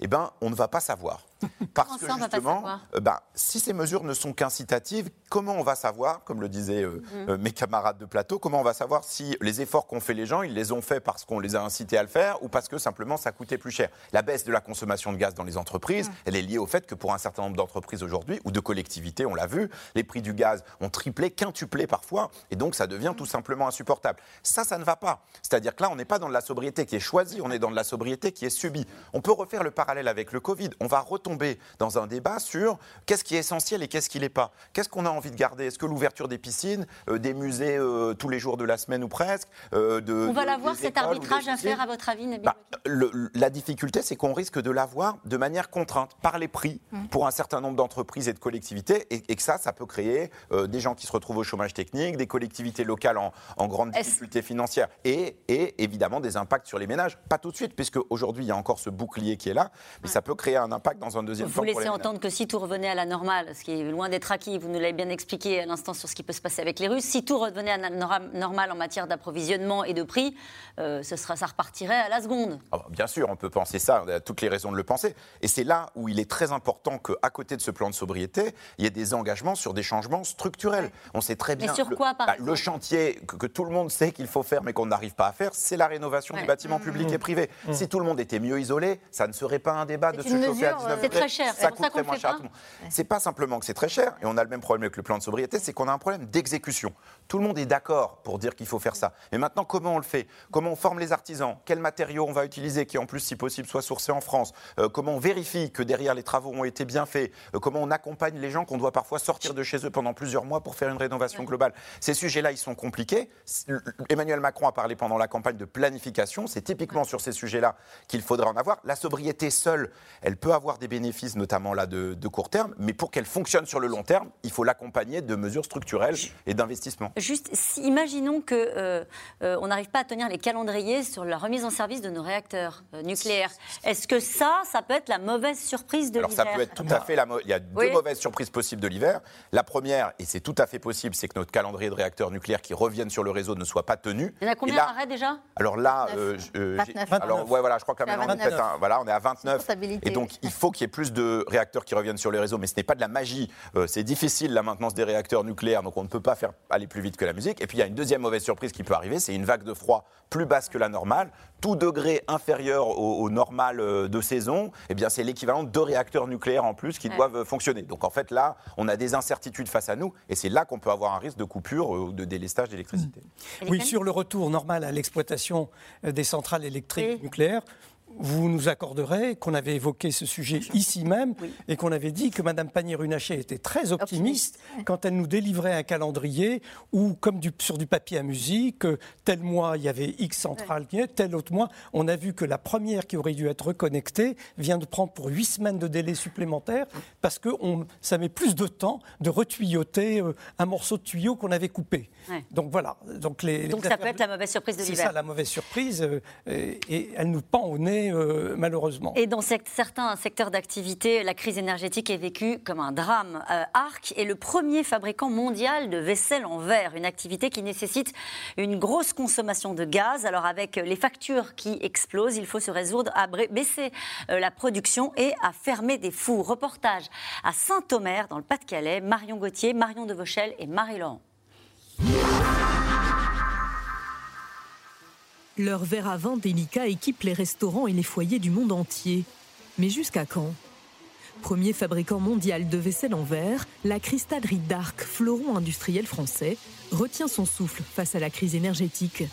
Eh ben, on ne va pas savoir. <laughs> Parce que justement, euh, ben, si ces mesures ne sont qu'incitatives, comment on va savoir, comme le disaient euh, mhm. euh, mes camarades de plateau, comment on va savoir si les efforts qu'ont fait les gens, ils les ont faits parce qu'on les a incités à le faire ou parce que simplement ça coûtait plus cher? La baisse de la consommation de gaz dans les entreprises, mhm. elle est liée au fait que pour un certain nombre d'entreprises aujourd'hui ou de collectivités, on l'a vu, les prix du gaz ont triplé, quintuplé parfois, et donc ça devient tout simplement insupportable. Ça, ça ne va pas. C'est-à-dire que là, on n'est pas dans de la sobriété qui est choisie, on est dans de la sobriété qui est subie. On peut refaire le parallèle avec le Covid. On va retomber dans un débat sur qu'est-ce qui est essentiel et qu'est-ce qui n'est pas. Qu'est-ce qu'on a envie de garder? Est-ce que l'ouverture des piscines, euh, des musées euh, tous les jours de la semaine ou presque euh, de, On va l'avoir cet arbitrage à faire, à votre avis, Nabil bah, La difficulté, c'est qu'on risque de l'avoir de manière contrainte par les prix mmh. pour un certain nombre d'entreprises et de collectivités, et, que ça, ça peut créer des gens qui se retrouvent au chômage technique, des collectivités locales en, en grande difficulté financière, et, et évidemment des impacts sur les ménages. Pas tout de suite, puisque aujourd'hui il y a encore ce bouclier qui est là, mais ça peut créer un impact dans un deuxième temps. Vous laissez entendre que si tout revenait à la normale, ce qui est loin d'être acquis, vous nous l'avez bien expliqué à l'instant sur ce qui peut se passer avec les Russes, si tout revenait à la normale en matière d'approvisionnement et de prix, euh, ce sera, ça repartirait à la seconde. Ah bah, bien sûr, on peut penser ça, on a toutes les raisons de le penser. Et c'est là où il est très important qu'à côté de ce plan de sobriété, il y ait des engagements sur des changements structurels. On sait très bien. Mais sur quoi, par bah, Le chantier que, tout le monde sait qu'il faut faire, mais qu'on n'arrive pas à faire, c'est la rénovation des bâtiments mmh. publics et privés. Mmh. Si tout le monde était mieux isolé, ça ne serait pas un débat de se chauffer à 19 C'est très cher. Ça moins cher à tout le monde. C'est pas simplement que c'est très cher, et on a le même problème avec le plan de sobriété, c'est qu'on a un problème d'exécution. Tout le monde est d'accord pour dire qu'il faut faire ça. Mais maintenant, comment on le fait? Comment on forme les artisans? Quels matériaux on va utiliser qui, en plus, si possible, soient sourcés en France? Euh, Comment on vérifie que derrière les travaux ont été bien faits? Euh, Comment on accompagne les gens qu'on doit parfois sortir de chez eux pendant plusieurs mois pour faire une rénovation globale? Ces sujets-là, ils sont compliqués. Emmanuel Macron a parlé pendant la campagne de planification. C'est typiquement sur ces sujets-là qu'il faudra en avoir. La sobriété seule, elle peut avoir des bénéfices, notamment là de, court terme, mais pour qu'elle fonctionne sur le long terme, il faut l'accompagner de mesures structurelles et d'investissements. Juste, imaginons que euh, euh, on n'arrive pas à tenir les calendriers sur la remise en service de nos réacteurs euh, nucléaires. Est-ce que ça, ça peut être la mauvaise surprise de l'hiver Alors ça peut être tout à fait la. Il y a deux mauvaises surprises possibles de l'hiver. La première, et c'est tout à fait possible, c'est que notre calendrier de réacteurs nucléaires qui reviennent sur le réseau ne soit pas tenu. Il y en a combien d'arrêts déjà? Alors là, 29. alors ouais, voilà, je crois qu'à maintenant, on, voilà, on est à 29. Et donc il faut qu'il y ait plus de réacteurs qui reviennent sur les réseaux, mais ce n'est pas de la magie. Euh, c'est difficile la maintenance des réacteurs nucléaires, donc on ne peut pas faire aller plus vite que la musique. Et puis il y a une deuxième mauvaise surprise qui peut arriver, c'est une vague de froid plus basse que la normale. Tout degré inférieur au, normal euh, de saison, eh bien c'est l'équivalent de deux réacteurs nucléaires en plus qui doivent fonctionner. Donc en fait là, on a des incertitudes face à nous, et c'est là qu'on peut avoir un risque de coupure ou de délestage d'électricité. Oui, sur le retour normal à l'exploitation des centrales électriques nucléaires, vous nous accorderez qu'on avait évoqué ce sujet ici même et qu'on avait dit que Mme Pannier-Runacher était très optimiste, quand elle nous délivrait un calendrier où, comme sur du papier à musique, tel mois il y avait X centrales, tel autre mois, on a vu que la première qui aurait dû être reconnectée vient de prendre pour huit semaines de délai supplémentaire parce que ça met plus de temps de retuyauter euh, un morceau de tuyau qu'on avait coupé. Donc voilà. Donc, les, Donc ça peut être la mauvaise surprise de l'hiver. C'est ça, la mauvaise surprise. Euh, et elle nous pend au nez euh, malheureusement. Et dans certains secteurs d'activité, la crise énergétique est vécue comme un drame. Euh, Arc est le premier fabricant mondial de vaisselle en verre, une activité qui nécessite une grosse consommation de gaz. Alors avec les factures qui explosent, il faut se résoudre à baisser euh, la production et à fermer des fours. Reportage à Saint-Omer, dans le Pas-de-Calais. Marion Gauthier, Marion de Vauchel et Marie-Laurent. Leur verre à vin délicat équipe les restaurants et les foyers du monde entier. Mais jusqu'à quand? Premier fabricant mondial de vaisselle en verre, la cristallerie d'Arc, fleuron industriel français, retient son souffle face à la crise énergétique.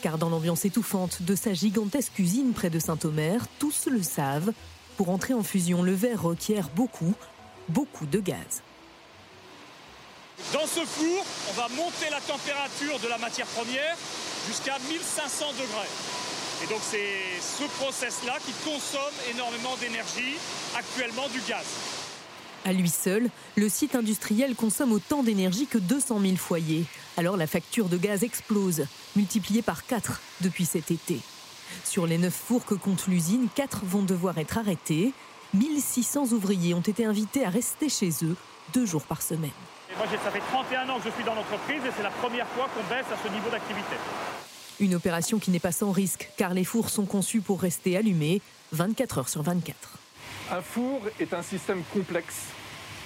Car dans l'ambiance étouffante de sa gigantesque usine près de Saint-Omer, tous le savent, pour entrer en fusion, le verre requiert beaucoup, beaucoup de gaz. Dans ce four, on va monter la température de la matière première jusqu'à 1500 degrés. Et donc c'est ce process-là qui consomme énormément d'énergie, actuellement du gaz. À lui seul, le site industriel consomme autant d'énergie que 200 000 foyers. Alors la facture de gaz explose, multipliée par 4 depuis cet été. Sur les 9 fours que compte l'usine, 4 vont devoir être arrêtés. 1600 ouvriers ont été invités à rester chez eux deux jours par semaine. moi, ça fait 31 ans que je suis dans l'entreprise et c'est la première fois qu'on baisse à ce niveau d'activité. Une opération qui n'est pas sans risque, car les fours sont conçus pour rester allumés 24 heures sur 24. Un four est un système complexe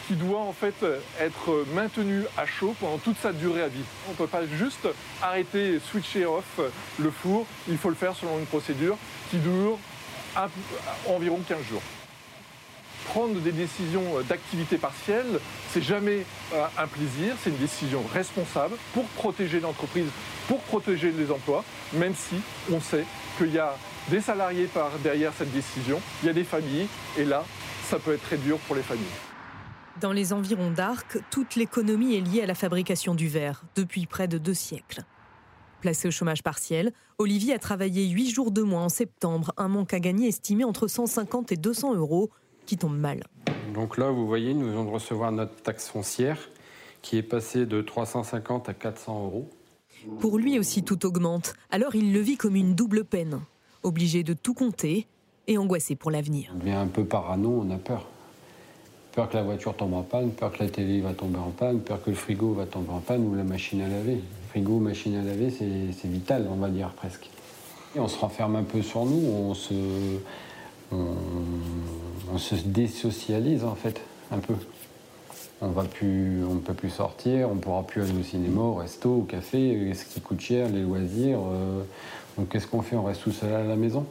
qui doit en fait être maintenu à chaud pendant toute sa durée à vie. On ne peut pas juste arrêter, switcher off le four, il faut le faire selon une procédure qui dure environ 15 jours prendre des décisions d'activité partielle, c'est jamais euh, un plaisir, c'est une décision responsable pour protéger l'entreprise, pour protéger les emplois, même si on sait qu'il y a des salariés derrière cette décision, il y a des familles, et là, ça peut être très dur pour les familles. Dans les environs d'Arc, toute l'économie est liée à la fabrication du verre depuis près de deux siècles. Placé au chômage partiel, Olivier a travaillé huit jours de moins en septembre, un manque à gagner estimé entre 150 et 200 euros qui tombe mal. Donc là, vous voyez, nous venons de recevoir notre taxe foncière qui est passée de 350 à 400 euros. Pour lui aussi, tout augmente. Alors il le vit comme une double peine. Obligé de tout compter et angoissé pour l'avenir. On devient un peu parano, on a peur. Peur que la voiture tombe en panne, peur que la télé va tomber en panne, peur que le frigo va tomber en panne ou la machine à laver. Frigo, machine à laver, c'est vital, on va dire presque. Et on se renferme un peu sur nous, on se, on, se désocialise en fait un peu. On va plus, on ne peut plus sortir, on ne pourra plus aller au cinéma, au resto, au café, ce qui coûte cher, les loisirs. Euh, donc qu'est-ce qu'on fait? On reste tout seul à la maison?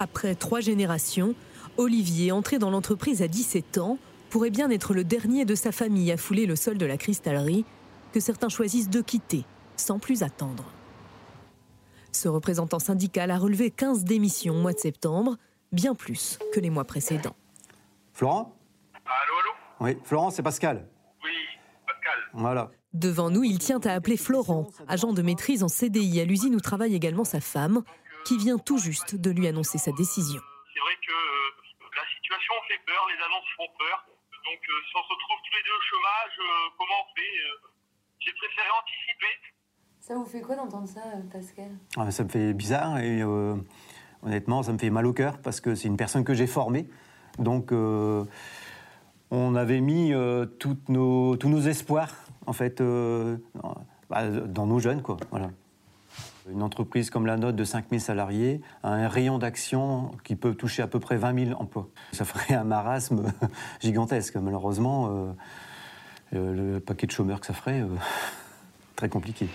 Après trois générations, Olivier, entré dans l'entreprise à 17 ans, pourrait bien être le dernier de sa famille à fouler le sol de la cristallerie, que certains choisissent de quitter sans plus attendre. Ce représentant syndical a relevé 15 démissions au mois de septembre, bien plus que les mois précédents. Florent Allô, allô Oui, Florent, c'est Pascal. Oui, Pascal. Voilà. Devant nous, il tient à appeler Florent, agent de maîtrise en CDI à l'usine où travaille également sa femme, qui vient tout juste de lui annoncer sa décision. C'est vrai que euh, la situation fait peur, les annonces font peur. Donc euh, si on se retrouve tous les deux au chômage, euh, comment on fait J'ai préféré anticiper. Ça vous fait quoi d'entendre ça, Pascal? Ah, Ça me fait bizarre et honnêtement, ça me fait mal au cœur parce que c'est une personne que j'ai formée. Donc, euh, on avait mis euh, nos, tous nos espoirs, en fait, euh, bah, dans nos jeunes, quoi. Voilà. Une entreprise comme la nôtre de 5000 salariés a un rayon d'action qui peut toucher à peu près 20 000 emplois. Ça ferait un marasme <laughs> gigantesque. Malheureusement, le paquet de chômeurs que ça ferait, <laughs> très compliqué.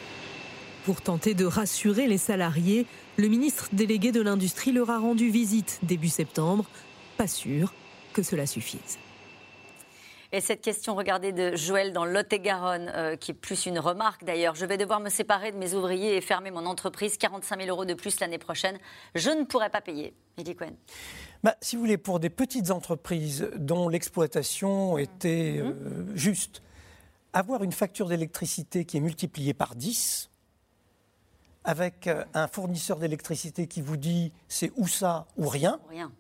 Pour tenter de rassurer les salariés, le ministre délégué de l'Industrie leur a rendu visite début septembre. Pas sûr que cela suffise. Et cette question, regardez, de Joël dans Lot-et-Garonne, euh, qui est plus une remarque d'ailleurs. Je vais devoir me séparer de mes ouvriers et fermer mon entreprise. 45 000 euros de plus l'année prochaine. Je ne pourrai pas payer. Eddie Cohen. Bah, si vous voulez, pour des petites entreprises dont l'exploitation était euh, juste, avoir une facture d'électricité qui est multipliée par 10, avec euh, un fournisseur d'électricité qui vous dit c'est ou ça ou rien. Rien.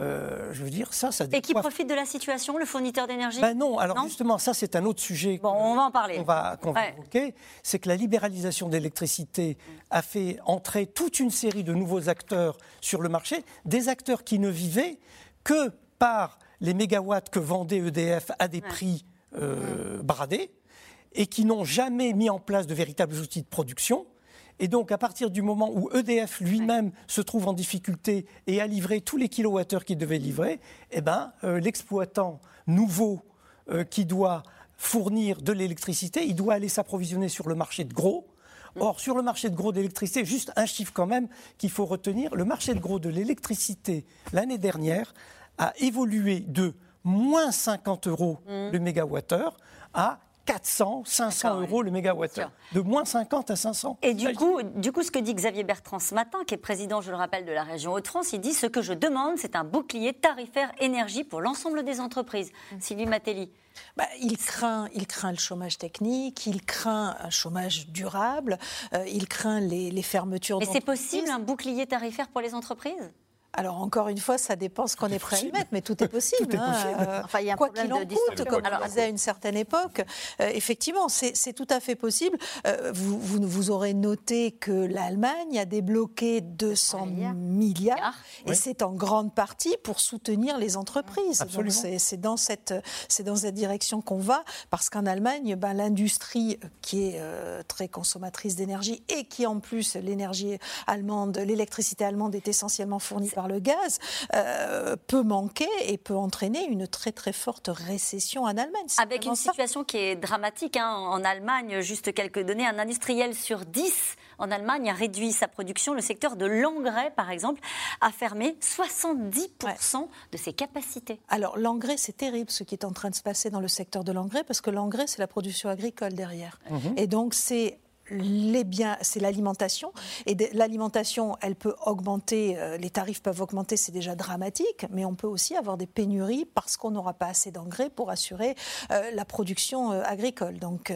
Euh, je veux dire, ça, ça Et qui profite de la situation, le fournisseur d'énergie ben Non, alors justement, ça, c'est un autre sujet. Bon, on va en parler. On va, qu'on va évoquer. C'est que la libéralisation d'électricité a fait entrer toute une série de nouveaux acteurs sur le marché, des acteurs qui ne vivaient que par les mégawatts que vendait EDF à des prix euh, bradés et qui n'ont jamais mis en place de véritables outils de production et donc, à partir du moment où EDF lui-même se trouve en difficulté et a livré tous les kilowattheures qu'il devait livrer, eh ben, euh, l'exploitant nouveau euh, qui doit fournir de l'électricité, il doit aller s'approvisionner sur le marché de gros. Or, sur le marché de gros d'électricité, juste un chiffre quand même qu'il faut retenir, le marché de gros de l'électricité l'année dernière a évolué de moins 50 euros mmh. le mégawattheure à 400, 500 euros le mégawattheure. De moins 50 à 500. Et du coup, du coup, ce que dit Xavier Bertrand ce matin, qui est président, je le rappelle, de la région Hauts-de-France, il dit ce que je demande, c'est un bouclier tarifaire énergie pour l'ensemble des entreprises. Mmh. Sylvie Matteli. Bah, il, craint, il craint le chômage technique, il craint un chômage durable, euh, il craint les, les fermetures Mais c'est possible un bouclier tarifaire pour les entreprises? Alors encore une fois, ça dépend ce qu'on est, prêt à y mettre, mais tout est possible. <laughs> tout est hein. possible. Euh, enfin, il y a un quoi qu'il en coûte, comme on disait à une certaine époque, euh, effectivement, c'est tout à fait possible. Euh, vous, vous, aurez noté que l'Allemagne a débloqué 200 milliards, et c'est en grande partie pour soutenir les entreprises. C'est dans cette c'est dans cette direction qu'on va, parce qu'en Allemagne, ben, l'industrie qui est très consommatrice d'énergie et qui en plus l'énergie allemande, l'électricité allemande est essentiellement fournie par le gaz, euh, peut manquer et peut entraîner une très très forte récession en Allemagne. Avec une situation qui est dramatique hein. en Allemagne, juste quelques données, un industriel sur 10 en Allemagne a réduit sa production. Le secteur de l'engrais, par exemple, a fermé 70% de ses capacités. Alors l'engrais, c'est terrible ce qui est en train de se passer dans le secteur de l'engrais, parce que l'engrais, c'est la production agricole derrière. Mhm. Et donc c'est les biens, c'est l'alimentation. Et l'alimentation, elle peut augmenter, euh, les tarifs peuvent augmenter, c'est déjà dramatique, mais on peut aussi avoir des pénuries parce qu'on n'aura pas assez d'engrais pour assurer euh, la production euh, agricole. Donc,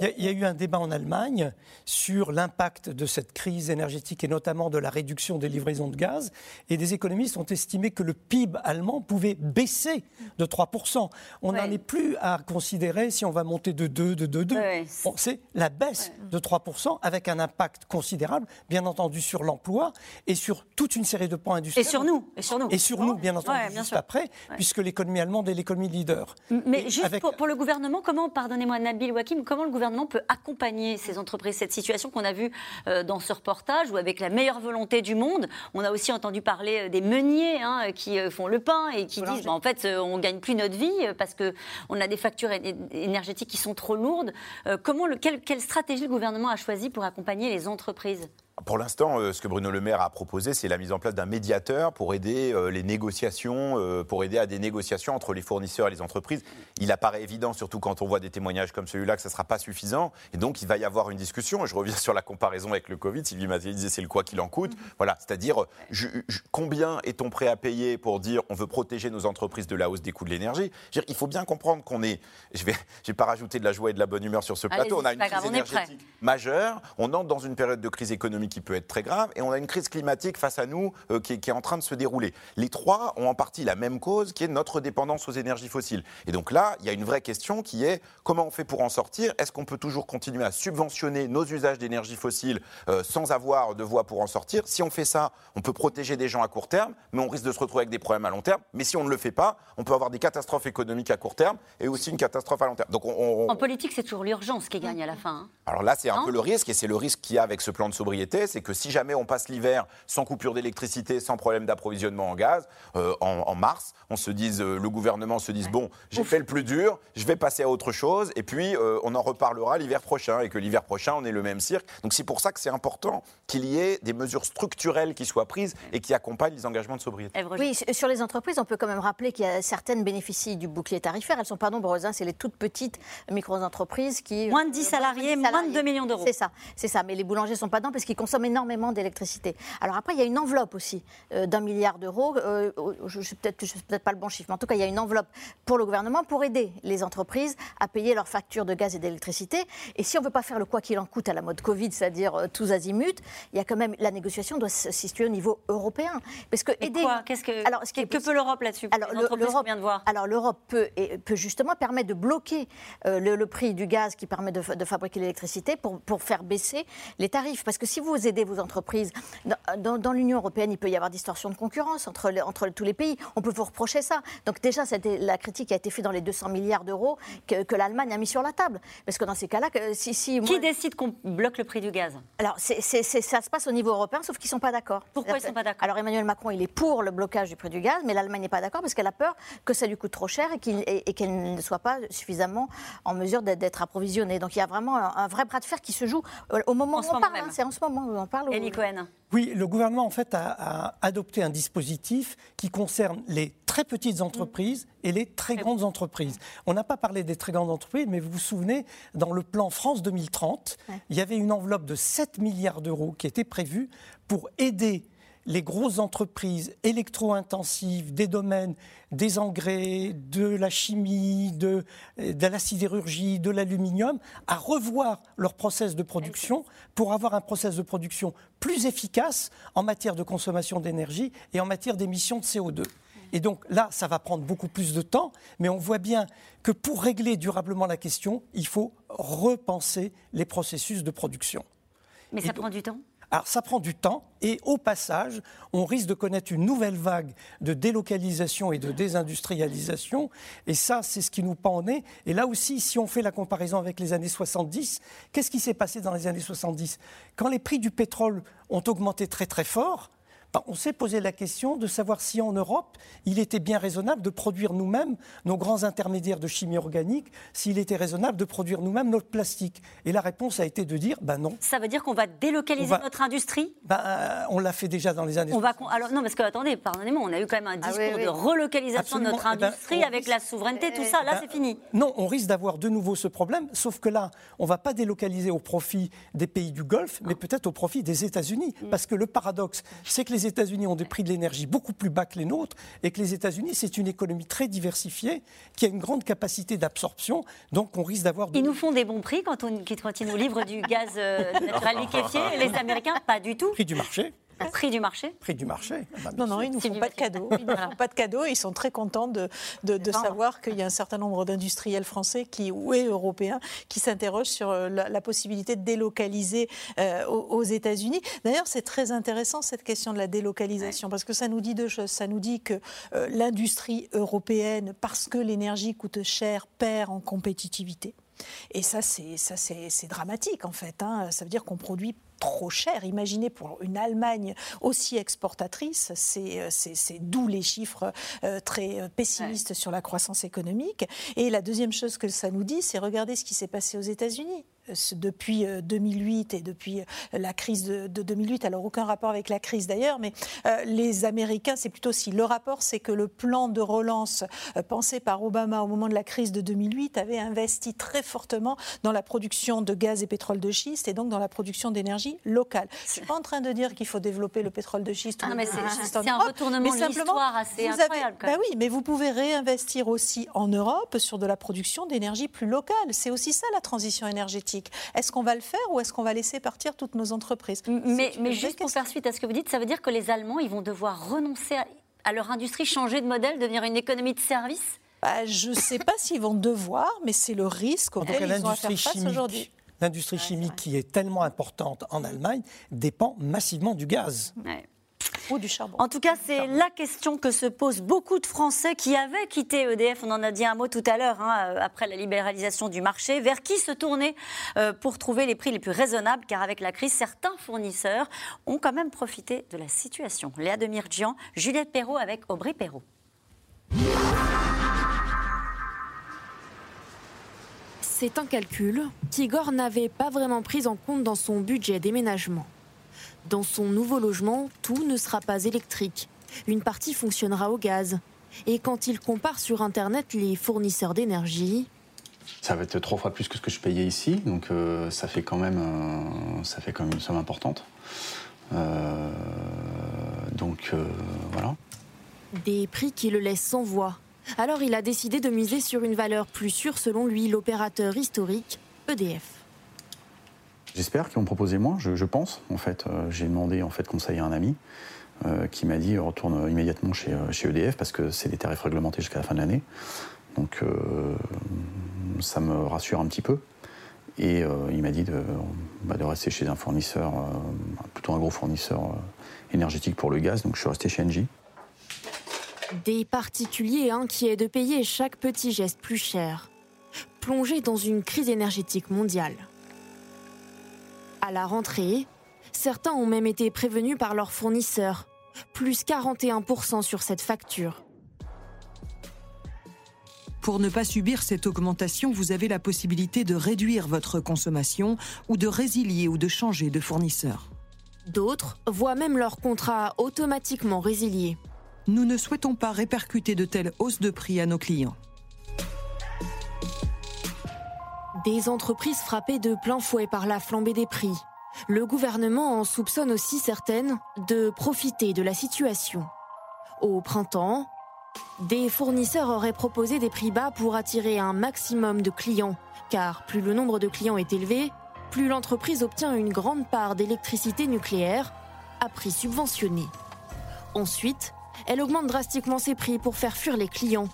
il, y a, eu un débat en Allemagne sur l'impact de cette crise énergétique et notamment de la réduction des livraisons de gaz. Et des économistes ont estimé que le PIB allemand pouvait baisser de 3%. On n'en est plus à considérer si on va monter de 2, de 2, 2. c'est la baisse de 3%, avec un impact considérable, bien entendu, sur l'emploi et sur toute une série de points industriels. Et sur nous. Et sur nous, et sur nous bien entendu, juste après, puisque l'économie allemande est l'économie leader. Mais juste pour, le gouvernement, comment, pardonnez-moi Nabil Wakim, comment le gouvernement peut accompagner ces entreprises, cette situation qu'on a vue euh, dans ce reportage, où avec la meilleure volonté du monde, on a aussi entendu parler euh, des meuniers hein, qui euh, font le pain et qui disent, bah, en fait, on gagne plus notre vie parce qu'on a des factures énergétiques qui sont trop lourdes. comment le, quelle, quelle stratégie le gouvernement a choisi pour accompagner les entreprises pour l'instant, euh, ce que Bruno Le Maire a proposé, c'est la mise en place d'un médiateur pour aider euh, les négociations, euh, pour aider à des négociations entre les fournisseurs et les entreprises. Il apparaît évident, surtout quand on voit des témoignages comme celui-là, que ça ne sera pas suffisant. Et donc, il va y avoir une discussion. je reviens <laughs> sur la comparaison avec le Covid. Sylvie Mathieu disait c'est le quoi qu'il en coûte. Voilà, c'est-à-dire combien est-on prêt à payer pour dire on veut protéger nos entreprises de la hausse des coûts de l'énergie? Il faut bien comprendre qu'on est. Je ne vais, <laughs> vais pas rajouter de la joie et de la bonne humeur sur ce plateau. On a une crise énergétique majeure. On entre dans une période de crise économique qui peut être très grave, et on a une crise climatique face à nous euh, qui, est, en train de se dérouler. Les trois ont en partie la même cause, qui est notre dépendance aux énergies fossiles. Et donc là, il y a une vraie question qui est comment on fait pour en sortir? Est-ce qu'on peut toujours continuer à subventionner nos usages d'énergie fossile euh, sans avoir de voie pour en sortir? Si on fait ça, on peut protéger des gens à court terme, mais on risque de se retrouver avec des problèmes à long terme. Mais si on ne le fait pas, on peut avoir des catastrophes économiques à court terme et aussi une catastrophe à long terme. Donc En politique, c'est toujours l'urgence qui gagne à la fin. Hein. Alors là, c'est un peu le risque, et c'est le risque qu'il y a avec ce plan de sobriété c'est que si jamais on passe l'hiver sans coupure d'électricité, sans problème d'approvisionnement en gaz, euh, en, mars, on se dise, euh, le gouvernement se dise, bon, j'ai fait le plus dur, je vais passer à autre chose, et puis euh, on en reparlera l'hiver prochain, et que l'hiver prochain, on ait le même cirque. Donc c'est pour ça que c'est important qu'il y ait des mesures structurelles qui soient prises et qui accompagnent les engagements de sobriété. Oui, sur les entreprises, on peut quand même rappeler qu'il y a certaines bénéficient du bouclier tarifaire. Elles ne sont pas nombreuses, hein. c'est les toutes petites micro-entreprises qui... Moins de 10 salariés, moins de 2 millions d'euros. C'est ça, c'est ça. Mais les boulangers ne sont pas dedans parce qu'ils consomment énormément d'électricité. Alors après, il y a une enveloppe aussi d'un milliard d'euros. je ne sais peut-être pas le bon chiffre, mais en tout cas, il y a une enveloppe pour le gouvernement pour aider les entreprises à payer leurs factures de gaz et d'électricité. Et si on ne veut pas faire le quoi qu'il en coûte à la mode Covid, c'est-à-dire euh, tous azimuts, il y a quand même la négociation doit se situer au niveau européen. Parce que aider. Qu'est-ce que, alors, ce qui que peut l'Europe là-dessus? Alors l'Europe, alors l'Europe peut, peut justement permettre de bloquer euh, le, prix du gaz qui permet de, fabriquer l'électricité pour, pour faire baisser les tarifs. Parce que si vous aidez vos entreprises dans, dans, l'Union européenne, il peut y avoir distorsion de concurrence entre, entre tous les pays. On peut vous reprocher ça. Donc déjà, c'était la critique qui a été faite dans les 200 milliards d'euros que, l'Allemagne a mis sur la table. Parce que dans ces cas-là, si, si qui décide qu'on bloque le prix du gaz? Alors c'est, ça se passe au niveau européen, sauf qu'ils ne sont pas d'accord. Pourquoi ils ne sont pas d'accord? Alors Emmanuel Macron, il est pour le blocage du prix du gaz, mais l'Allemagne n'est pas d'accord parce qu'elle a peur que ça lui coûte trop cher et, qu'il, et, qu'elle ne soit pas suffisamment en mesure d'être, approvisionnée. Donc il y a vraiment un, vrai bras de fer qui se joue euh, au moment où on parle. Hein. c'est en ce moment parle. Elie Cohen. Oui, le gouvernement en fait a, adopté un dispositif qui concerne les très petites entreprises et les très grandes entreprises. On n'a pas parlé des très grandes entreprises, mais vous vous souvenez, dans le plan France 2030, il y avait une enveloppe de 7 milliards d'euros qui était prévue pour aider les grosses entreprises électro-intensives des domaines des engrais, de la chimie, de, de la sidérurgie, de l'aluminium, à revoir leur process de production pour avoir un process de production plus efficace en matière de consommation d'énergie et en matière d'émissions de CO2. Et donc là, ça va prendre beaucoup plus de temps, mais on voit bien que pour régler durablement la question, il faut repenser les processus de production. Mais ça prend du temps? Alors ça prend du temps et au passage, on risque de connaître une nouvelle vague de délocalisation et de désindustrialisation. Et ça, c'est ce qui nous pend au nez. Et là aussi, si on fait la comparaison avec les années 70, qu'est-ce qui s'est passé dans les années 70 Quand les prix du pétrole ont augmenté très très fort, on s'est posé la question de savoir si en Europe, il était bien raisonnable de produire nous-mêmes nos grands intermédiaires de chimie organique, s'il était raisonnable de produire nous-mêmes notre plastique. Et la réponse a été de dire, ben non. Ça veut dire qu'on va délocaliser notre industrie? Ben, On l'a fait déjà dans les années on va Alors non, parce que attendez, pardonnez-moi, on a eu quand même un ah discours de relocalisation de notre eh ben, industrie avec la souveraineté, tout ça. Là, ben, c'est fini. Non, on risque d'avoir de nouveau ce problème, sauf que là, on ne va pas délocaliser au profit des pays du Golfe, mais peut-être au profit des États-Unis. Mm. Parce que le paradoxe, c'est que les États-Unis ont des prix de l'énergie beaucoup plus bas que les nôtres et que les États-Unis, c'est une économie très diversifiée qui a une grande capacité d'absorption. Donc, on risque d'avoir. Ils nous font des bons prix quand, on, quand ils nous livrent du gaz euh, <laughs> naturel liquéfié. Les Américains, pas du tout. Prix du marché. Prix du marché Prix du marché. Ah bah, non, non, ils ne font pas de cadeaux. <laughs> Ils ne font pas de cadeaux. Ils sont très contents de, de, savoir qu'il y a un certain nombre d'industriels français qui, ou européens qui s'interrogent sur euh, la, possibilité de délocaliser euh, aux, États-Unis. D'ailleurs, c'est très intéressant cette question de la délocalisation parce que ça nous dit deux choses. Ça nous dit que euh, l'industrie européenne, parce que l'énergie coûte cher, perd en compétitivité. Et ça, c'est dramatique en fait. Hein. Ça veut dire qu'on produit trop cher. Imaginez pour une Allemagne aussi exportatrice, c'est euh, d'où les chiffres euh, très euh, pessimistes sur la croissance économique. Et la deuxième chose que ça nous dit, c'est regarder ce qui s'est passé aux États-Unis depuis 2008 et depuis la crise de, 2008, alors aucun rapport avec la crise d'ailleurs, mais les Américains, c'est plutôt si le rapport, c'est que le plan de relance pensé par Obama au moment de la crise de 2008 avait investi très fortement dans la production de gaz et pétrole de schiste et donc dans la production d'énergie locale. Je ne suis pas en train de dire qu'il faut développer le pétrole de schiste. Ah, mais c'est un retournement de l'histoire assez incroyable. Bah oui, mais vous pouvez réinvestir aussi en Europe sur de la production d'énergie plus locale. C'est aussi ça la transition énergétique. Est-ce qu'on va le faire ou est-ce qu'on va laisser partir toutes nos entreprises? Mais, mais juste pour faire suite à ce que vous dites, ça veut dire que les Allemands, ils vont devoir renoncer à, leur industrie, changer de modèle, devenir une économie de service? Bah, je ne sais pas s'ils vont devoir, mais c'est le risque auquel ils ont à faire face aujourd'hui. l'industrie chimique qui est tellement importante en Allemagne dépend massivement du gaz. Ou du charbon. En tout cas, c'est la question que se posent beaucoup de Français qui avaient quitté EDF. On en a dit un mot tout à l'heure, hein, euh, après la libéralisation du marché. Vers qui se tourner euh, pour trouver les prix les plus raisonnables? Car avec la crise, certains fournisseurs ont quand même profité de la situation. Léa Demirjian, Juliette Perrault avec Aubry Perrault. C'est un calcul qu'Igor n'avait pas vraiment pris en compte dans son budget déménagement. Dans son nouveau logement, tout ne sera pas électrique. Une partie fonctionnera au gaz. Et quand il compare sur Internet les fournisseurs d'énergie, ça va être trois fois plus que ce que je payais ici, donc euh, ça fait quand même euh, ça fait quand même une somme importante. Euh, donc voilà. Des prix qui le laissent sans voix. Alors il a décidé de miser sur une valeur plus sûre selon lui, l'opérateur historique EDF. J'espère qu'ils vont proposer moins, je, pense. En fait, j'ai demandé en fait conseil à un ami qui m'a dit retourne immédiatement chez, EDF parce que c'est des tarifs réglementés jusqu'à la fin de l'année. Donc ça me rassure un petit peu. Et euh, il m'a dit de, bah, de, rester chez un fournisseur, euh, plutôt un gros fournisseur euh, énergétique pour le gaz. Donc je suis resté chez Engie. Des particuliers inquiets de payer chaque petit geste plus cher, plongés dans une crise énergétique mondiale. À la rentrée, certains ont même été prévenus par leurs fournisseurs, plus 41% sur cette facture. Pour ne pas subir cette augmentation, vous avez la possibilité de réduire votre consommation ou de résilier ou de changer de fournisseur. D'autres voient même leur contrat automatiquement résilié. Nous ne souhaitons pas répercuter de telles hausses de prix à nos clients. Des entreprises frappées de plein fouet par la flambée des prix. Le gouvernement en soupçonne aussi certaines de profiter de la situation. Au printemps, des fournisseurs auraient proposé des prix bas pour attirer un maximum de clients, car plus le nombre de clients est élevé, plus l'entreprise obtient une grande part d'électricité nucléaire à prix subventionné. Ensuite, elle augmente drastiquement ses prix pour faire fuir les clients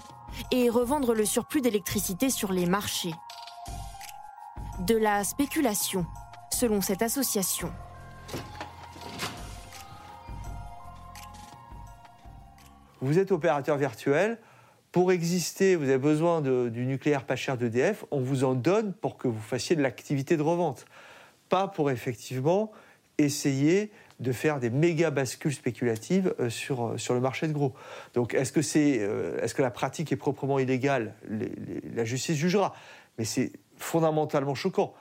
et revendre le surplus d'électricité sur les marchés. De la spéculation, selon cette association. Vous êtes opérateur virtuel. Pour exister, vous avez besoin du nucléaire pas cher d'EDF. On vous en donne pour que vous fassiez de l'activité de revente. Pas pour effectivement essayer de faire des méga bascules spéculatives euh, sur, euh, sur le marché de gros. Donc est-ce que, c'est, euh, que la pratique est proprement illégale? La justice jugera. Mais fondamentalement choquant.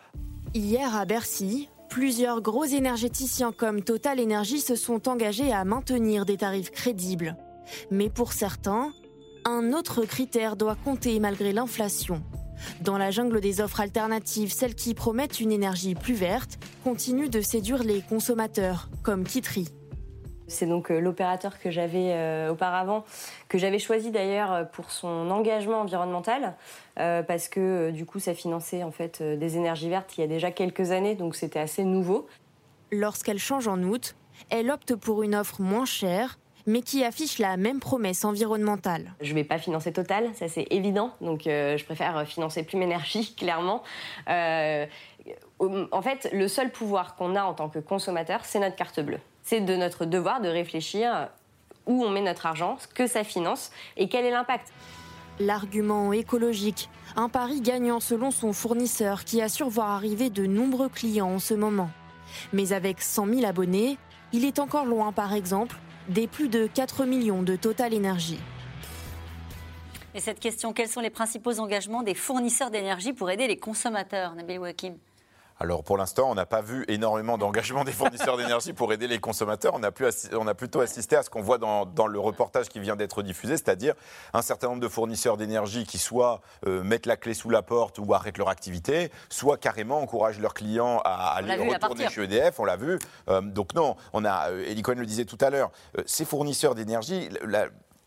Hier à Bercy, plusieurs gros énergéticiens comme Total Energy se sont engagés à maintenir des tarifs crédibles. Mais pour certains, un autre critère doit compter malgré l'inflation. Dans la jungle des offres alternatives, celles qui promettent une énergie plus verte continuent de séduire les consommateurs, comme Kitry. C'est donc euh, l'opérateur que j'avais euh, auparavant, que j'avais choisi d'ailleurs euh, pour son engagement environnemental, parce que du coup ça finançait en fait des énergies vertes il y a déjà quelques années, donc c'était assez nouveau. Lorsqu'elle change en août, elle opte pour une offre moins chère, mais qui affiche la même promesse environnementale. Je ne vais pas financer Total, ça c'est évident, donc euh, je préfère financer Plume Énergie, <laughs> clairement. En fait, le seul pouvoir qu'on a en tant que consommateur, c'est notre carte bleue. C'est de notre devoir de réfléchir où on met notre argent, ce que ça finance et quel est l'impact. L'argument écologique, un pari gagnant selon son fournisseur qui assure voir arriver de nombreux clients en ce moment. Mais avec 100 000 abonnés, il est encore loin, par exemple, des plus de 4 millions de Total Énergie. Et cette question, quels sont les principaux engagements des fournisseurs d'énergie pour aider les consommateurs, Nabil Wakim alors pour l'instant, on n'a pas vu énormément d'engagement des fournisseurs d'énergie pour aider les consommateurs. On a, on a plutôt assisté à ce qu'on voit dans, le reportage qui vient d'être diffusé, c'est-à-dire un certain nombre de fournisseurs d'énergie qui soit euh, mettent la clé sous la porte ou arrêtent leur activité, soit carrément encouragent leurs clients à aller retourner chez EDF. On l'a vu. Euh, donc non, on a. Euh, Eli Cohen le disait tout à l'heure. ces fournisseurs d'énergie,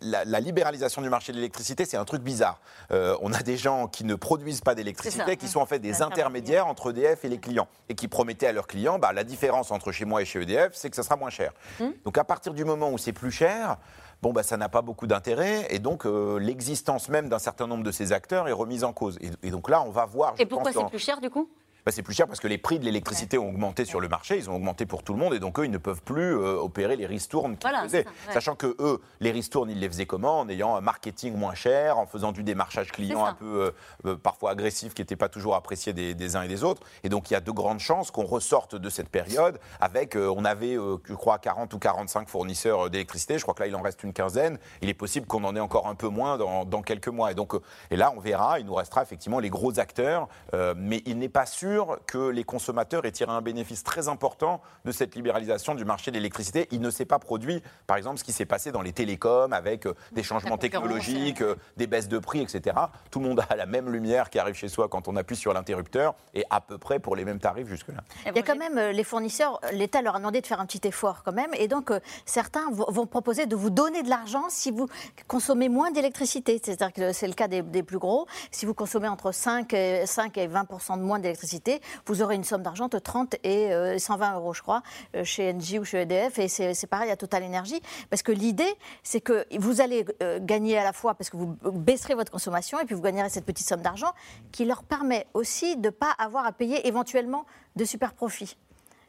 la, libéralisation du marché de l'électricité, c'est un truc bizarre. Euh, on a des gens qui ne produisent pas d'électricité, qui sont en fait des intermédiaires entre EDF et les clients, et qui promettaient à leurs clients, bah, la différence entre chez moi et chez EDF, c'est que ça sera moins cher. Hmm. Donc à partir du moment où c'est plus cher, bon, bah, ça n'a pas beaucoup d'intérêt, et donc euh, l'existence même d'un certain nombre de ces acteurs est remise en cause. Et, donc là, on va voir. Et pourquoi c'est plus cher du coup? Bah, C'est plus cher parce que les prix de l'électricité ont augmenté sur le marché, ils ont augmenté pour tout le monde, et donc eux, ils ne peuvent plus euh, opérer les ristournes qu'ils faisaient. Sachant que eux, les ristournes, ils les faisaient comment? En ayant un marketing moins cher, en faisant du démarchage client un peu euh, parfois agressif, qui n'était pas toujours apprécié des, uns et des autres. Et donc, il y a de grandes chances qu'on ressorte de cette période avec, on avait, je crois, 40 ou 45 fournisseurs d'électricité. Je crois que là, il en reste une quinzaine. Il est possible qu'on en ait encore un peu moins dans, dans quelques mois. Et donc, et là, on verra, il nous restera effectivement les gros acteurs, euh, mais il n'est pas sûr que les consommateurs aient tiré un bénéfice très important de cette libéralisation du marché de l'électricité. Il ne s'est pas produit, par exemple, ce qui s'est passé dans les télécoms avec euh, des changements technologiques, euh, des baisses de prix, etc. Tout le monde a la même lumière qui arrive chez soi quand on appuie sur l'interrupteur et à peu près pour les mêmes tarifs jusque-là. Il y a quand même les fournisseurs, l'État leur a demandé de faire un petit effort quand même, et donc certains vont proposer de vous donner de l'argent si vous consommez moins d'électricité. C'est-à-dire que c'est le cas des, des, plus gros. Si vous consommez entre 5 et, 5 et 20% de moins d'électricité, vous aurez une somme d'argent de 30 et 120 euh, euros, je crois, euh, chez Engie ou chez EDF. Et c'est pareil à Total Energy. Parce que l'idée, c'est que vous allez euh, gagner à la fois parce que vous baisserez votre consommation et puis vous gagnerez cette petite somme d'argent qui leur permet aussi de ne pas avoir à payer éventuellement de super profits.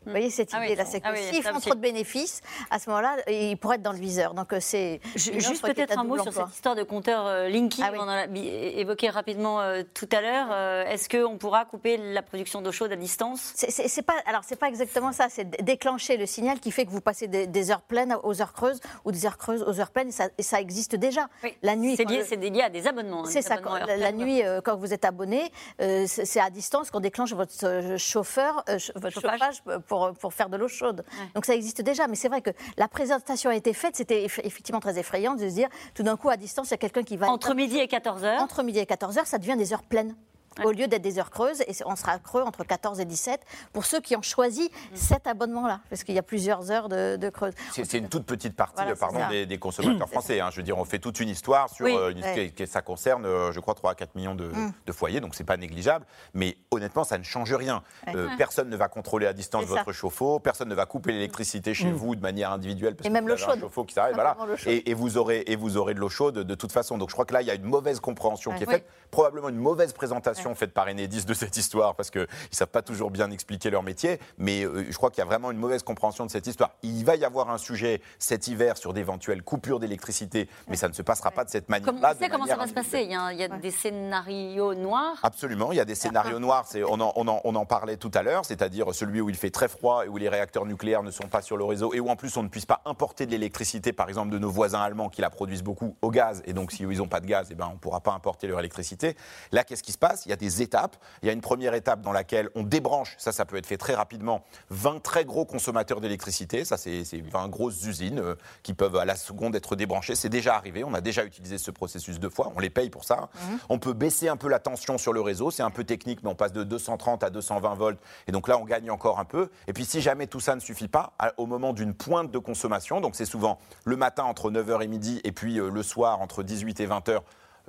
Vous voyez cette ah idée-là, c'est que ah s'ils font trop de bénéfices, à ce moment-là, ils pourraient être dans le viseur. Donc euh, c'est juste peut-être un mot sur cette histoire de compteur euh, Linky ah qu'on a évoqué rapidement euh, tout à l'heure. Est-ce qu'on pourra couper la production d'eau chaude à distance? C'est pas alors c'est pas exactement ça. C'est déclencher le signal qui fait que vous passez des, heures pleines aux heures creuses ou des heures creuses aux heures pleines. Et ça, existe déjà. La nuit. C'est lié, lié, à des abonnements. Hein, c'est ça. la, nuit, quand vous êtes abonné, c'est à distance qu'on déclenche votre chauffeur, votre chauffage pour pour, faire de l'eau chaude. Donc ça existe déjà, mais c'est vrai que la présentation a été faite, c'était effectivement très effrayant de se dire, tout d'un coup, à distance, il y a quelqu'un qui va... Entre midi et 14h Entre midi et 14h, ça devient des heures pleines au lieu d'être des heures creuses. Et on sera creux entre 14 et 17 pour ceux qui ont choisi mm. cet abonnement-là, parce qu'il y a plusieurs heures de, de creuse. C'est une toute petite partie pardon, des, consommateurs <clears throat> français. Hein. Je veux dire, on fait toute une histoire sur euh, une, ça concerne, euh, je crois, 3 à 4 millions de, mm. de foyers, donc c'est pas négligeable. Mais honnêtement, ça ne change rien. Euh, personne ne va contrôler à distance votre chauffe-eau, personne ne va couper l'électricité chez mm. vous de manière individuelle. Parce et même l'eau chaude. Un qui s'arrête, voilà. Et, vous aurez, et vous aurez de l'eau chaude de toute façon. Donc je crois que là, il y a une mauvaise compréhension qui est faite, probablement une mauvaise présentation faite par Enedis de cette histoire parce qu'ils ne savent pas toujours bien expliquer leur métier, mais euh, je crois qu'il y a vraiment une mauvaise compréhension de cette histoire. Il va y avoir un sujet cet hiver sur d'éventuelles coupures d'électricité, mais ça ne se passera pas de cette manière-là. On sait comment ça va se passer Il y a, des scénarios noirs Absolument, il y a des scénarios noirs, on en, on, en, on en parlait tout à l'heure, c'est-à-dire celui où il fait très froid et où les réacteurs nucléaires ne sont pas sur le réseau et où en plus on ne puisse pas importer de l'électricité, par exemple de nos voisins allemands qui la produisent beaucoup au gaz, et donc si ils n'ont pas de gaz, eh ben, on ne pourra pas importer leur électricité. Là, qu'est-ce qui se passe? Il y a des étapes. Il y a une première étape dans laquelle on débranche, ça, ça peut être fait très rapidement, 20 très gros consommateurs d'électricité. Ça, c'est 20 grosses usines euh, qui peuvent à la seconde être débranchées. C'est déjà arrivé. On a déjà utilisé ce processus deux fois. On les paye pour ça. Mhm. On peut baisser un peu la tension sur le réseau. C'est un peu technique, mais on passe de 230 à 220 volts. Et donc là, on gagne encore un peu. Et puis, si jamais tout ça ne suffit pas, au moment d'une pointe de consommation, donc c'est souvent le matin entre 9h et midi, et puis euh, le soir entre 18 et 20h,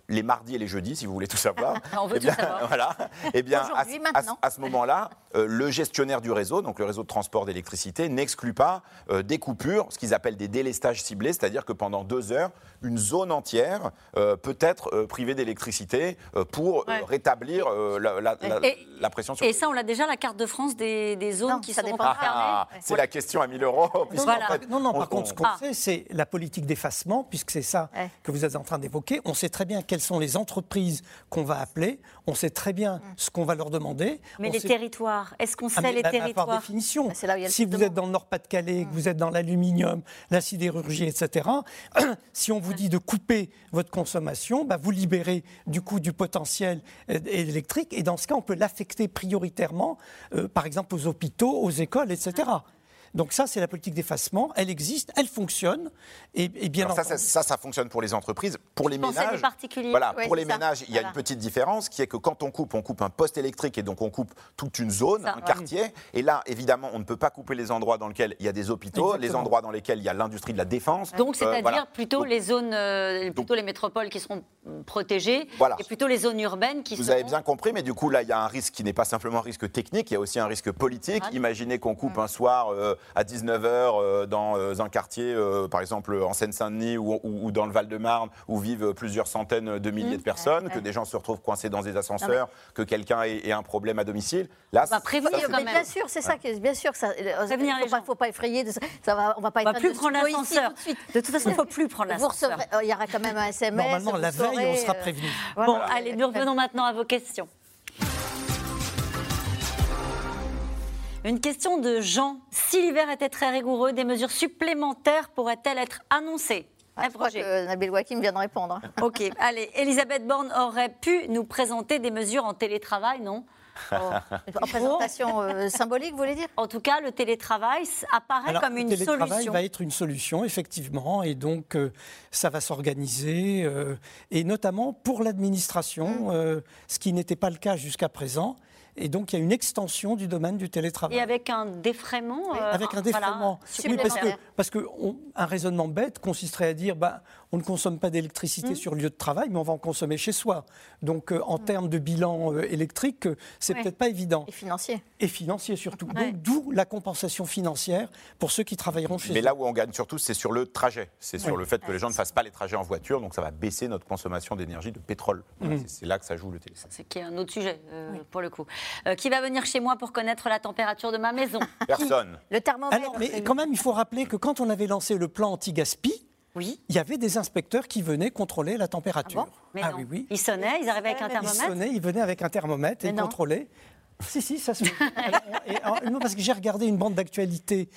les mardis et les jeudis, si vous voulez tout savoir. <laughs> On veut eh bien, tout savoir. <laughs> Voilà. Eh bien, à, ce moment-là, euh, le gestionnaire du réseau, donc le réseau de transport d'électricité, n'exclut pas euh, des coupures, ce qu'ils appellent des délestages ciblés, c'est-à-dire que pendant deux heures, une zone entière euh, peut être privée d'électricité pour rétablir la, pression sur Et ça, on a déjà la carte de France des, zones qui sont fermées ah, C'est la question à 1000 euros. Non, non, par contre, ce qu'on sait, c'est la politique d'effacement, puisque c'est ça que vous êtes en train d'évoquer. On sait très bien quelles sont les entreprises qu'on va appeler, on sait très bien mm. ce qu'on va leur demander. Mais les territoires, est-ce qu'on ah, sait les bah, territoires Par définition, ah, si vous êtes dans le Nord-Pas-de-Calais, que mm. vous êtes dans l'aluminium, la sidérurgie, etc., <clears throat> si on vous dit de couper votre consommation, bah, vous libérez du coup du potentiel euh, électrique et dans ce cas, on peut l'affecter prioritairement, euh, par exemple aux hôpitaux, aux écoles, etc. Donc ça, c'est la politique d'effacement. Elle existe, elle fonctionne. Et, bien ça, ça, ça, fonctionne pour les entreprises. Pour les ménages, voilà, pour les ménages, il y a une petite différence qui est que quand on coupe, on coupe un poste électrique et donc on coupe toute une zone, un quartier. Et là, évidemment, on ne peut pas couper les endroits dans lesquels il y a des hôpitaux, les endroits dans lesquels il y a l'industrie de la défense. Donc, euh, c'est-à-dire plutôt les zones, euh, plutôt les métropoles qui seront protégées et plutôt les zones urbaines qui Vous avez bien compris, mais du coup, là, il y a un risque qui n'est pas simplement un risque technique, il y a aussi un risque politique. Imaginez qu'on coupe un soir à 19h dans un quartier, par exemple en Seine-Saint-Denis ou, dans le Val-de-Marne, où vivent plusieurs centaines de milliers de personnes, que des gens se retrouvent coincés dans des ascenseurs, que quelqu'un ait, un problème à domicile. Là, on va prévenir quand même. Bien sûr, c'est ça qui est bien sûr. Ça, il ne faut, pas effrayer. De, ça va, on va pas. On va plus prendre l'ascenseur. De toute façon, il ne faut plus prendre l'ascenseur. Il y aura quand même un SMS. Normalement, la veille, on sera euh, prévenu. Bon, allez, nous revenons maintenant à vos questions. Une question de Jean. Si l'hiver était très rigoureux, des mesures supplémentaires pourraient-elles être annoncées? Ah, je crois que Nabil Wakim vient de répondre. <laughs> Ok, allez. Elisabeth Borne aurait pu nous présenter des mesures en télétravail, non? Oh. <laughs> En présentation euh, symbolique, vous voulez dire? En tout cas, le télétravail apparaît comme une solution. Le télétravail va être une solution, effectivement, et donc euh, ça va s'organiser, euh, et notamment pour l'administration, mm. ce qui n'était pas le cas jusqu'à présent. Et donc, il y a une extension du domaine du télétravail. Et avec un défraiement Avec un défraiement. oui, parce que, parce que un raisonnement bête consisterait à dire bah, on ne consomme pas d'électricité mm. sur le lieu de travail, mais on va en consommer chez soi. Donc, euh, en mm. termes de bilan euh, électrique, euh, c'est peut-être pas évident. Et financier. Et financier surtout. Donc, d'où la compensation financière pour ceux qui travailleront chez Mais là où on gagne surtout, c'est sur le trajet. C'est sur le fait que les gens ne fassent pas les trajets en voiture, donc ça va baisser notre consommation d'énergie de pétrole. Mm. C'est là que ça joue le téléphone. C'est qui est un autre sujet, pour le coup. qui va venir chez moi pour connaître la température de ma maison? Personne. Le thermomètre. Alors, mais quand même, il faut rappeler que quand on avait lancé le plan anti-gaspi, oui. Il y avait des inspecteurs qui venaient contrôler la température. Ah, ah oui, oui. Ils sonnaient, ils arrivaient avec un thermomètre Ils sonnaient, ils venaient avec un thermomètre et ils contrôlaient. Si, si, ça se non, parce que j'ai regardé une bande d'actualité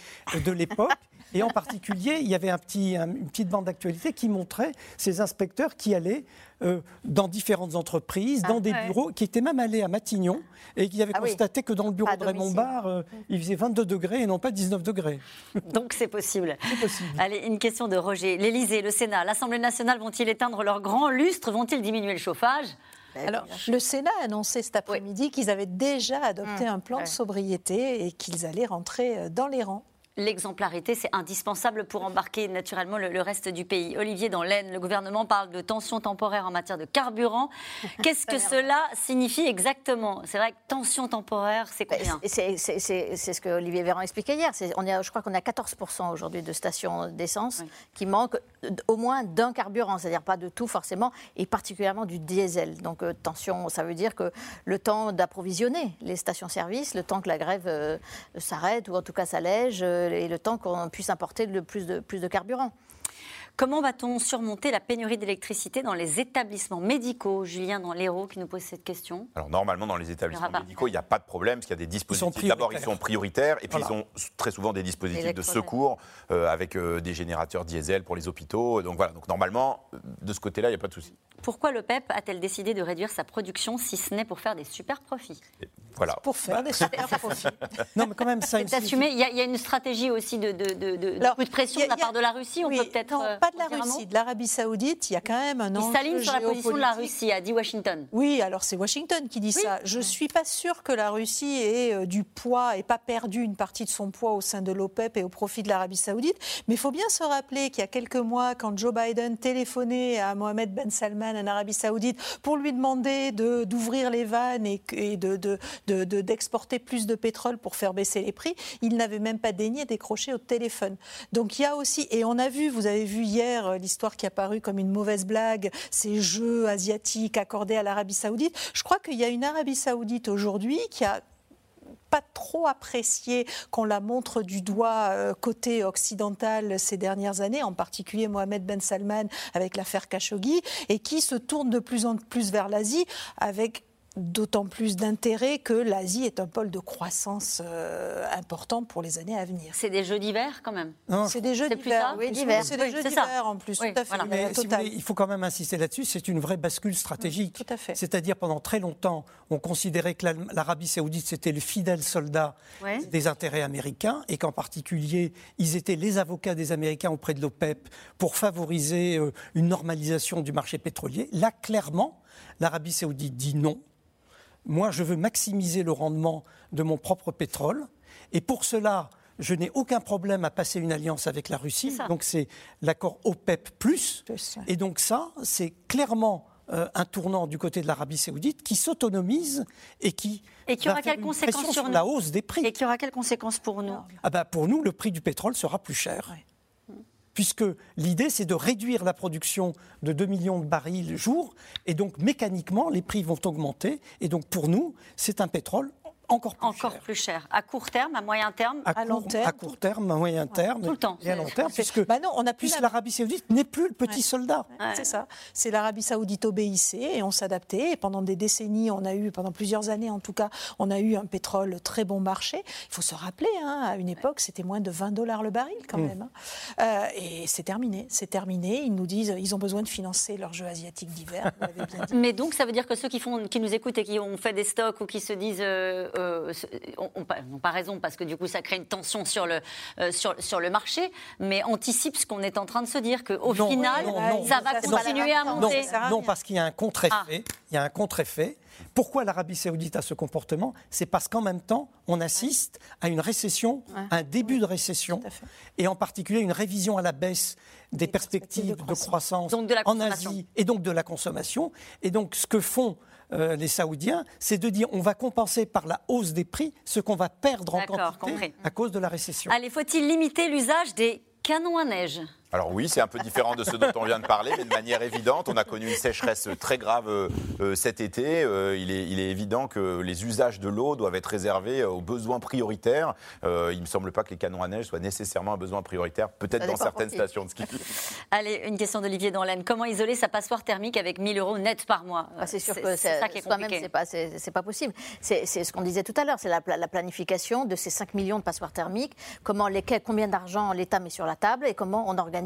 de l'époque et en particulier, il y avait un petit, une petite bande d'actualité qui montrait ces inspecteurs qui allaient euh, dans différentes entreprises, dans ah, des bureaux, qui étaient même allés à Matignon et qui avaient ah constaté que dans le bureau de Raymond Barre, euh, il faisait 22 degrés et non pas 19 degrés. Donc c'est possible. C'est possible. Allez, une question de Roger. L'Élysée, le Sénat, l'Assemblée nationale vont-ils éteindre leur grand lustre Vont-ils diminuer le chauffage? Ben, alors, le Sénat a annoncé cet après-midi qu'ils avaient déjà adopté mmh. un plan de sobriété et qu'ils allaient rentrer euh, dans les rangs l'exemplarité, c'est indispensable pour embarquer naturellement le, reste du pays. Olivier, dans l'Aisne, le gouvernement parle de tension temporaire en matière de carburant. <laughs> Qu'est-ce que cela signifie exactement? C'est vrai que tension temporaire, c'est bah, combien C'est ce que Olivier Véran expliquait hier. On a, je crois qu'on a 14% aujourd'hui de stations d'essence qui manquent au moins d'un carburant, c'est-à-dire pas de tout forcément, et particulièrement du diesel. Donc euh, tension, ça veut dire que le temps d'approvisionner les stations-service, le temps que la grève euh, s'arrête ou en tout cas s'allège, euh, et le temps qu'on puisse importer le plus de, plus de carburant. Comment va-t-on surmonter la pénurie d'électricité dans les établissements médicaux Julien, dans l'Hérault, qui nous pose cette question. Alors, normalement, dans les établissements médicaux, il n'y a pas de problème, parce qu'il y a des dispositifs. D'abord, ils sont prioritaires, et puis ils ont très souvent des dispositifs de secours euh, avec euh, des générateurs diesel pour les hôpitaux. Donc voilà, donc normalement, de ce côté-là, il n'y a pas de souci. Pourquoi le PEP a-t-elle décidé de réduire sa production si ce n'est pour faire des super profits? Voilà. Pour faire des super profits. non, mais quand même, <laughs> ça. Il y, a une stratégie aussi de, de, de, de, pression de la part de la Russie. On peut peut-être. Pas de la Russie, de l'Arabie Saoudite. Il y a quand même un enjeu. Il s'aligne sur la position de la Russie, a dit Washington. Oui, alors c'est Washington qui dit ça. Je ne suis pas sûre que la Russie ait euh, du poids et pas perdu une partie de son poids au sein de l'OPEP et au profit de l'Arabie Saoudite. Mais il faut bien se rappeler qu'il y a quelques mois, quand Joe Biden téléphonait à Mohamed Ben Salman en Arabie Saoudite pour lui demander d'ouvrir les vannes et, d'exporter de, de, plus de pétrole pour faire baisser les prix, il n'avait même pas daigné décrocher au téléphone. Donc il y a aussi, et on a vu, vous avez vu hier euh, l'histoire qui a paru comme une mauvaise blague, ces jeux asiatiques accordés à l'Arabie Saoudite. Je crois qu'il y a une Arabie Saoudite aujourd'hui qui a pas trop apprécié qu'on la montre du doigt euh, côté occidental ces dernières années, en particulier Mohamed Ben Salman avec l'affaire Khashoggi, et qui se tourne de plus en plus vers l'Asie avec d'autant plus d'intérêt que l'Asie est un pôle de croissance euh, important pour les années à venir. C'est des jeux d'hiver quand même C'est des jeux d'hiver. Oui, c'est des jeux d'hiver en plus, tout à fait. il faut quand même insister là-dessus, c'est une vraie bascule stratégique. tout à fait. C'est-à-dire pendant très longtemps, on considérait que l'Arabie saoudite, c'était le fidèle soldat des intérêts américains et qu'en particulier, ils étaient les avocats des Américains auprès de l'OPEP pour favoriser euh, une normalisation du marché pétrolier. Là, clairement, l'Arabie saoudite dit non moi, je veux maximiser le rendement de mon propre pétrole. Et pour cela, je n'ai aucun problème à passer une alliance avec la Russie. Donc c'est l'accord OPEP+. Et donc ça, c'est clairement euh, un tournant du côté de l'Arabie saoudite qui s'autonomise et qui... Et qui aura quelles conséquences sur, la hausse des prix Et qui aura quelles conséquences pour nous? Ah ben Pour nous, le prix du pétrole sera plus cher. Puisque l'idée, c'est de réduire la production de 2 millions de barils jour, et donc mécaniquement, les prix vont augmenter. Et donc pour nous, c'est un pétrole encore plus encore cher. plus cher. À court terme, à moyen terme, à, long terme. À court terme, à moyen terme. tout le temps. Et à long terme, puisque, bah non, on a puisque l'Arabie Saoudite n'est plus le petit soldat. C'est ça. C'est l'Arabie Saoudite obéissait et on s'adaptait. Et pendant des décennies, on a eu, pendant plusieurs années en tout cas, on a eu un pétrole très bon marché. Il faut se rappeler, hein, à une époque, c'était moins de 20 dollars le baril quand mm. même. Hein. Euh, et c'est terminé. C'est terminé. Ils nous disent ils ont besoin de financer leur jeu asiatique d'hiver. <laughs> Mais donc, ça veut dire que ceux qui, font, qui nous écoutent et qui ont fait des stocks ou qui se disent. Euh, euh, n'ont pas raison parce que du coup ça crée une tension sur le, euh, sur, sur, le marché, mais anticipe ce qu'on est en train de se dire, qu'au final, ça va continuer à monter. Non, parce qu'il y a un contre-effet. Ah. Il y a un contre-effet. Pourquoi l'Arabie saoudite a ce comportement? C'est parce qu'en même temps, on assiste à une récession, un début de récession, et en particulier une révision à la baisse des, perspectives, de croissance, en Asie, et donc de la consommation. Et donc ce que font euh, les Saoudiens, c'est de dire on va compenser par la hausse des prix ce qu'on va perdre en quantité à cause de la récession. Allez, faut-il limiter l'usage des canons à neige? Alors oui, c'est un peu différent de ce dont on vient de parler, mais de manière évidente, on a connu une sécheresse très grave euh, euh, cet été. Euh, il, est, il, est, évident que les usages de l'eau doivent être réservés aux besoins prioritaires. il ne me semble pas que les canons à neige soient nécessairement un besoin prioritaire, peut-être dans certaines stations de ski. <laughs> Allez, une question d'Olivier Danlaine. Comment isoler sa passoire thermique avec 1000 euros net par mois? Ah, C'est sûr que c'est ça qui est compliqué. C'est pas, pas, possible. C'est ce qu'on disait tout à l'heure, c'est la, la, planification de ces 5 millions de passoires thermiques, comment les, combien d'argent l'État met sur la table et comment on organise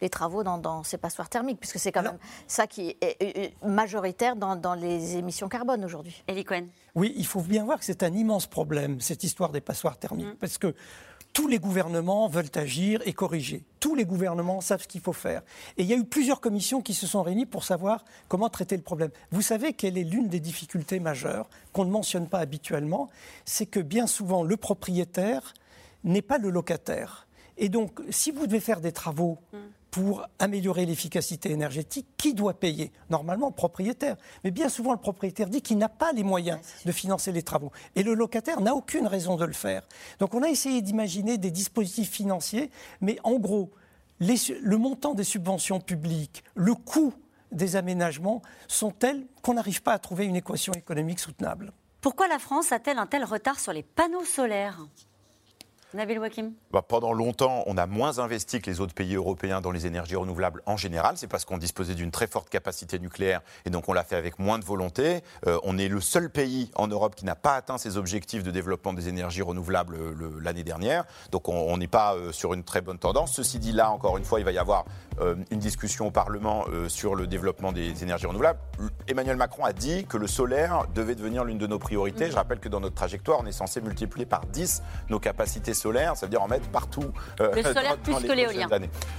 les travaux dans, ces passoires thermiques, puisque c'est quand même ça qui est majoritaire dans, les émissions carbone aujourd'hui. Elie Cohen. Oui, il faut bien voir que c'est un immense problème, cette histoire des passoires thermiques, mm. parce que tous les gouvernements veulent agir et corriger. Tous les gouvernements savent ce qu'il faut faire. Et il y a eu plusieurs commissions qui se sont réunies pour savoir comment traiter le problème. Vous savez quelle est l'une des difficultés majeures qu'on ne mentionne pas habituellement C'est que bien souvent, le propriétaire n'est pas le locataire. Et donc, si vous devez faire des travaux mm. pour améliorer l'efficacité énergétique, qui doit payer? Normalement, le propriétaire. Mais bien souvent, le propriétaire dit qu'il n'a pas les moyens de financer les travaux. Et le locataire n'a aucune raison de le faire. Donc, on a essayé d'imaginer des dispositifs financiers, mais en gros, le montant des subventions publiques, le coût des aménagements sont tels qu'on n'arrive pas à trouver une équation économique soutenable. Pourquoi la France a-t-elle un tel retard sur les panneaux solaires? Nabil Wakim bah, Pendant longtemps, on a moins investi que les autres pays européens dans les énergies renouvelables en général. C'est parce qu'on disposait d'une très forte capacité nucléaire et donc on l'a fait avec moins de volonté. Euh, on est le seul pays en Europe qui n'a pas atteint ses objectifs de développement des énergies renouvelables euh, l'année dernière. Donc on n'est pas euh, sur une très bonne tendance. Ceci dit, là, encore une fois, il va y avoir une discussion au Parlement sur le développement des énergies renouvelables. Emmanuel Macron a dit que le solaire devait devenir l'une de nos priorités. Je rappelle que dans notre trajectoire, on est censé multiplier par 10 nos capacités solaire, ça veut dire en mettre partout. Euh, le <laughs> solaire plus que l'éolien.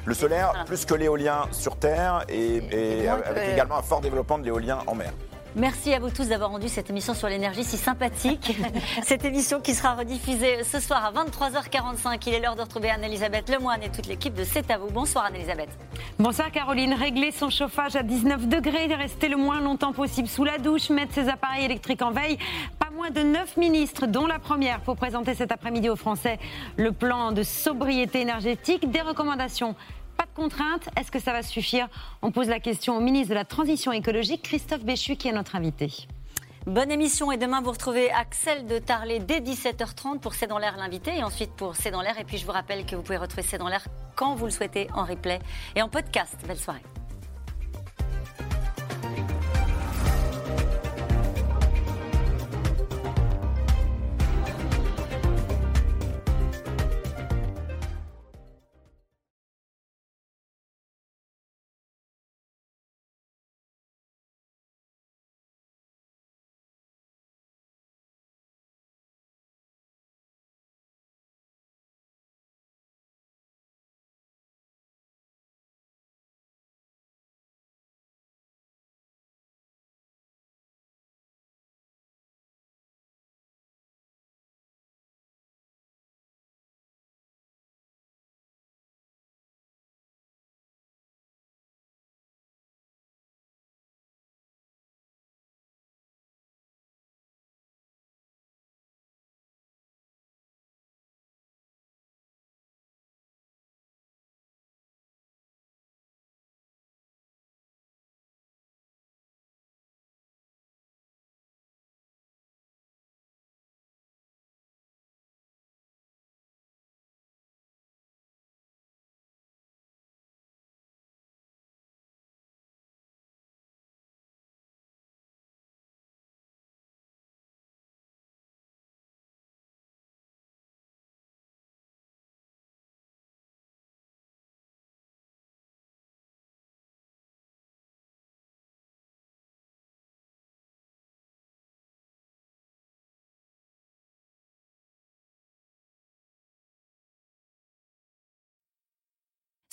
Le solaire plus que l'éolien sur Terre et, avec également un fort développement de l'éolien en mer. Merci à vous tous d'avoir rendu cette émission sur l'énergie si sympathique. <laughs> cette émission qui sera rediffusée ce soir à 23h45. Il est l'heure de retrouver Anne-Elisabeth Lemoine et toute l'équipe de C'est à vous. Bonsoir Anne-Elisabeth. Bonsoir Caroline. Régler son chauffage à 19 degrés, rester le moins longtemps possible sous la douche, mettre ses appareils électriques en veille. Pas moins de 9 ministres, dont la première, pour présenter cet après-midi aux Français le plan de sobriété énergétique. Des recommandations pas de contraintes. Est-ce que ça va suffire? On pose la question au ministre de la Transition écologique, Christophe Béchu, qui est notre invité. Bonne émission et demain vous retrouvez Axel de Tarlet dès 17h30 pour C'est dans l'air l'invité et ensuite pour C'est dans l'air et puis je vous rappelle que vous pouvez retrouver C'est dans l'air quand vous le souhaitez en replay et en podcast. Belle soirée.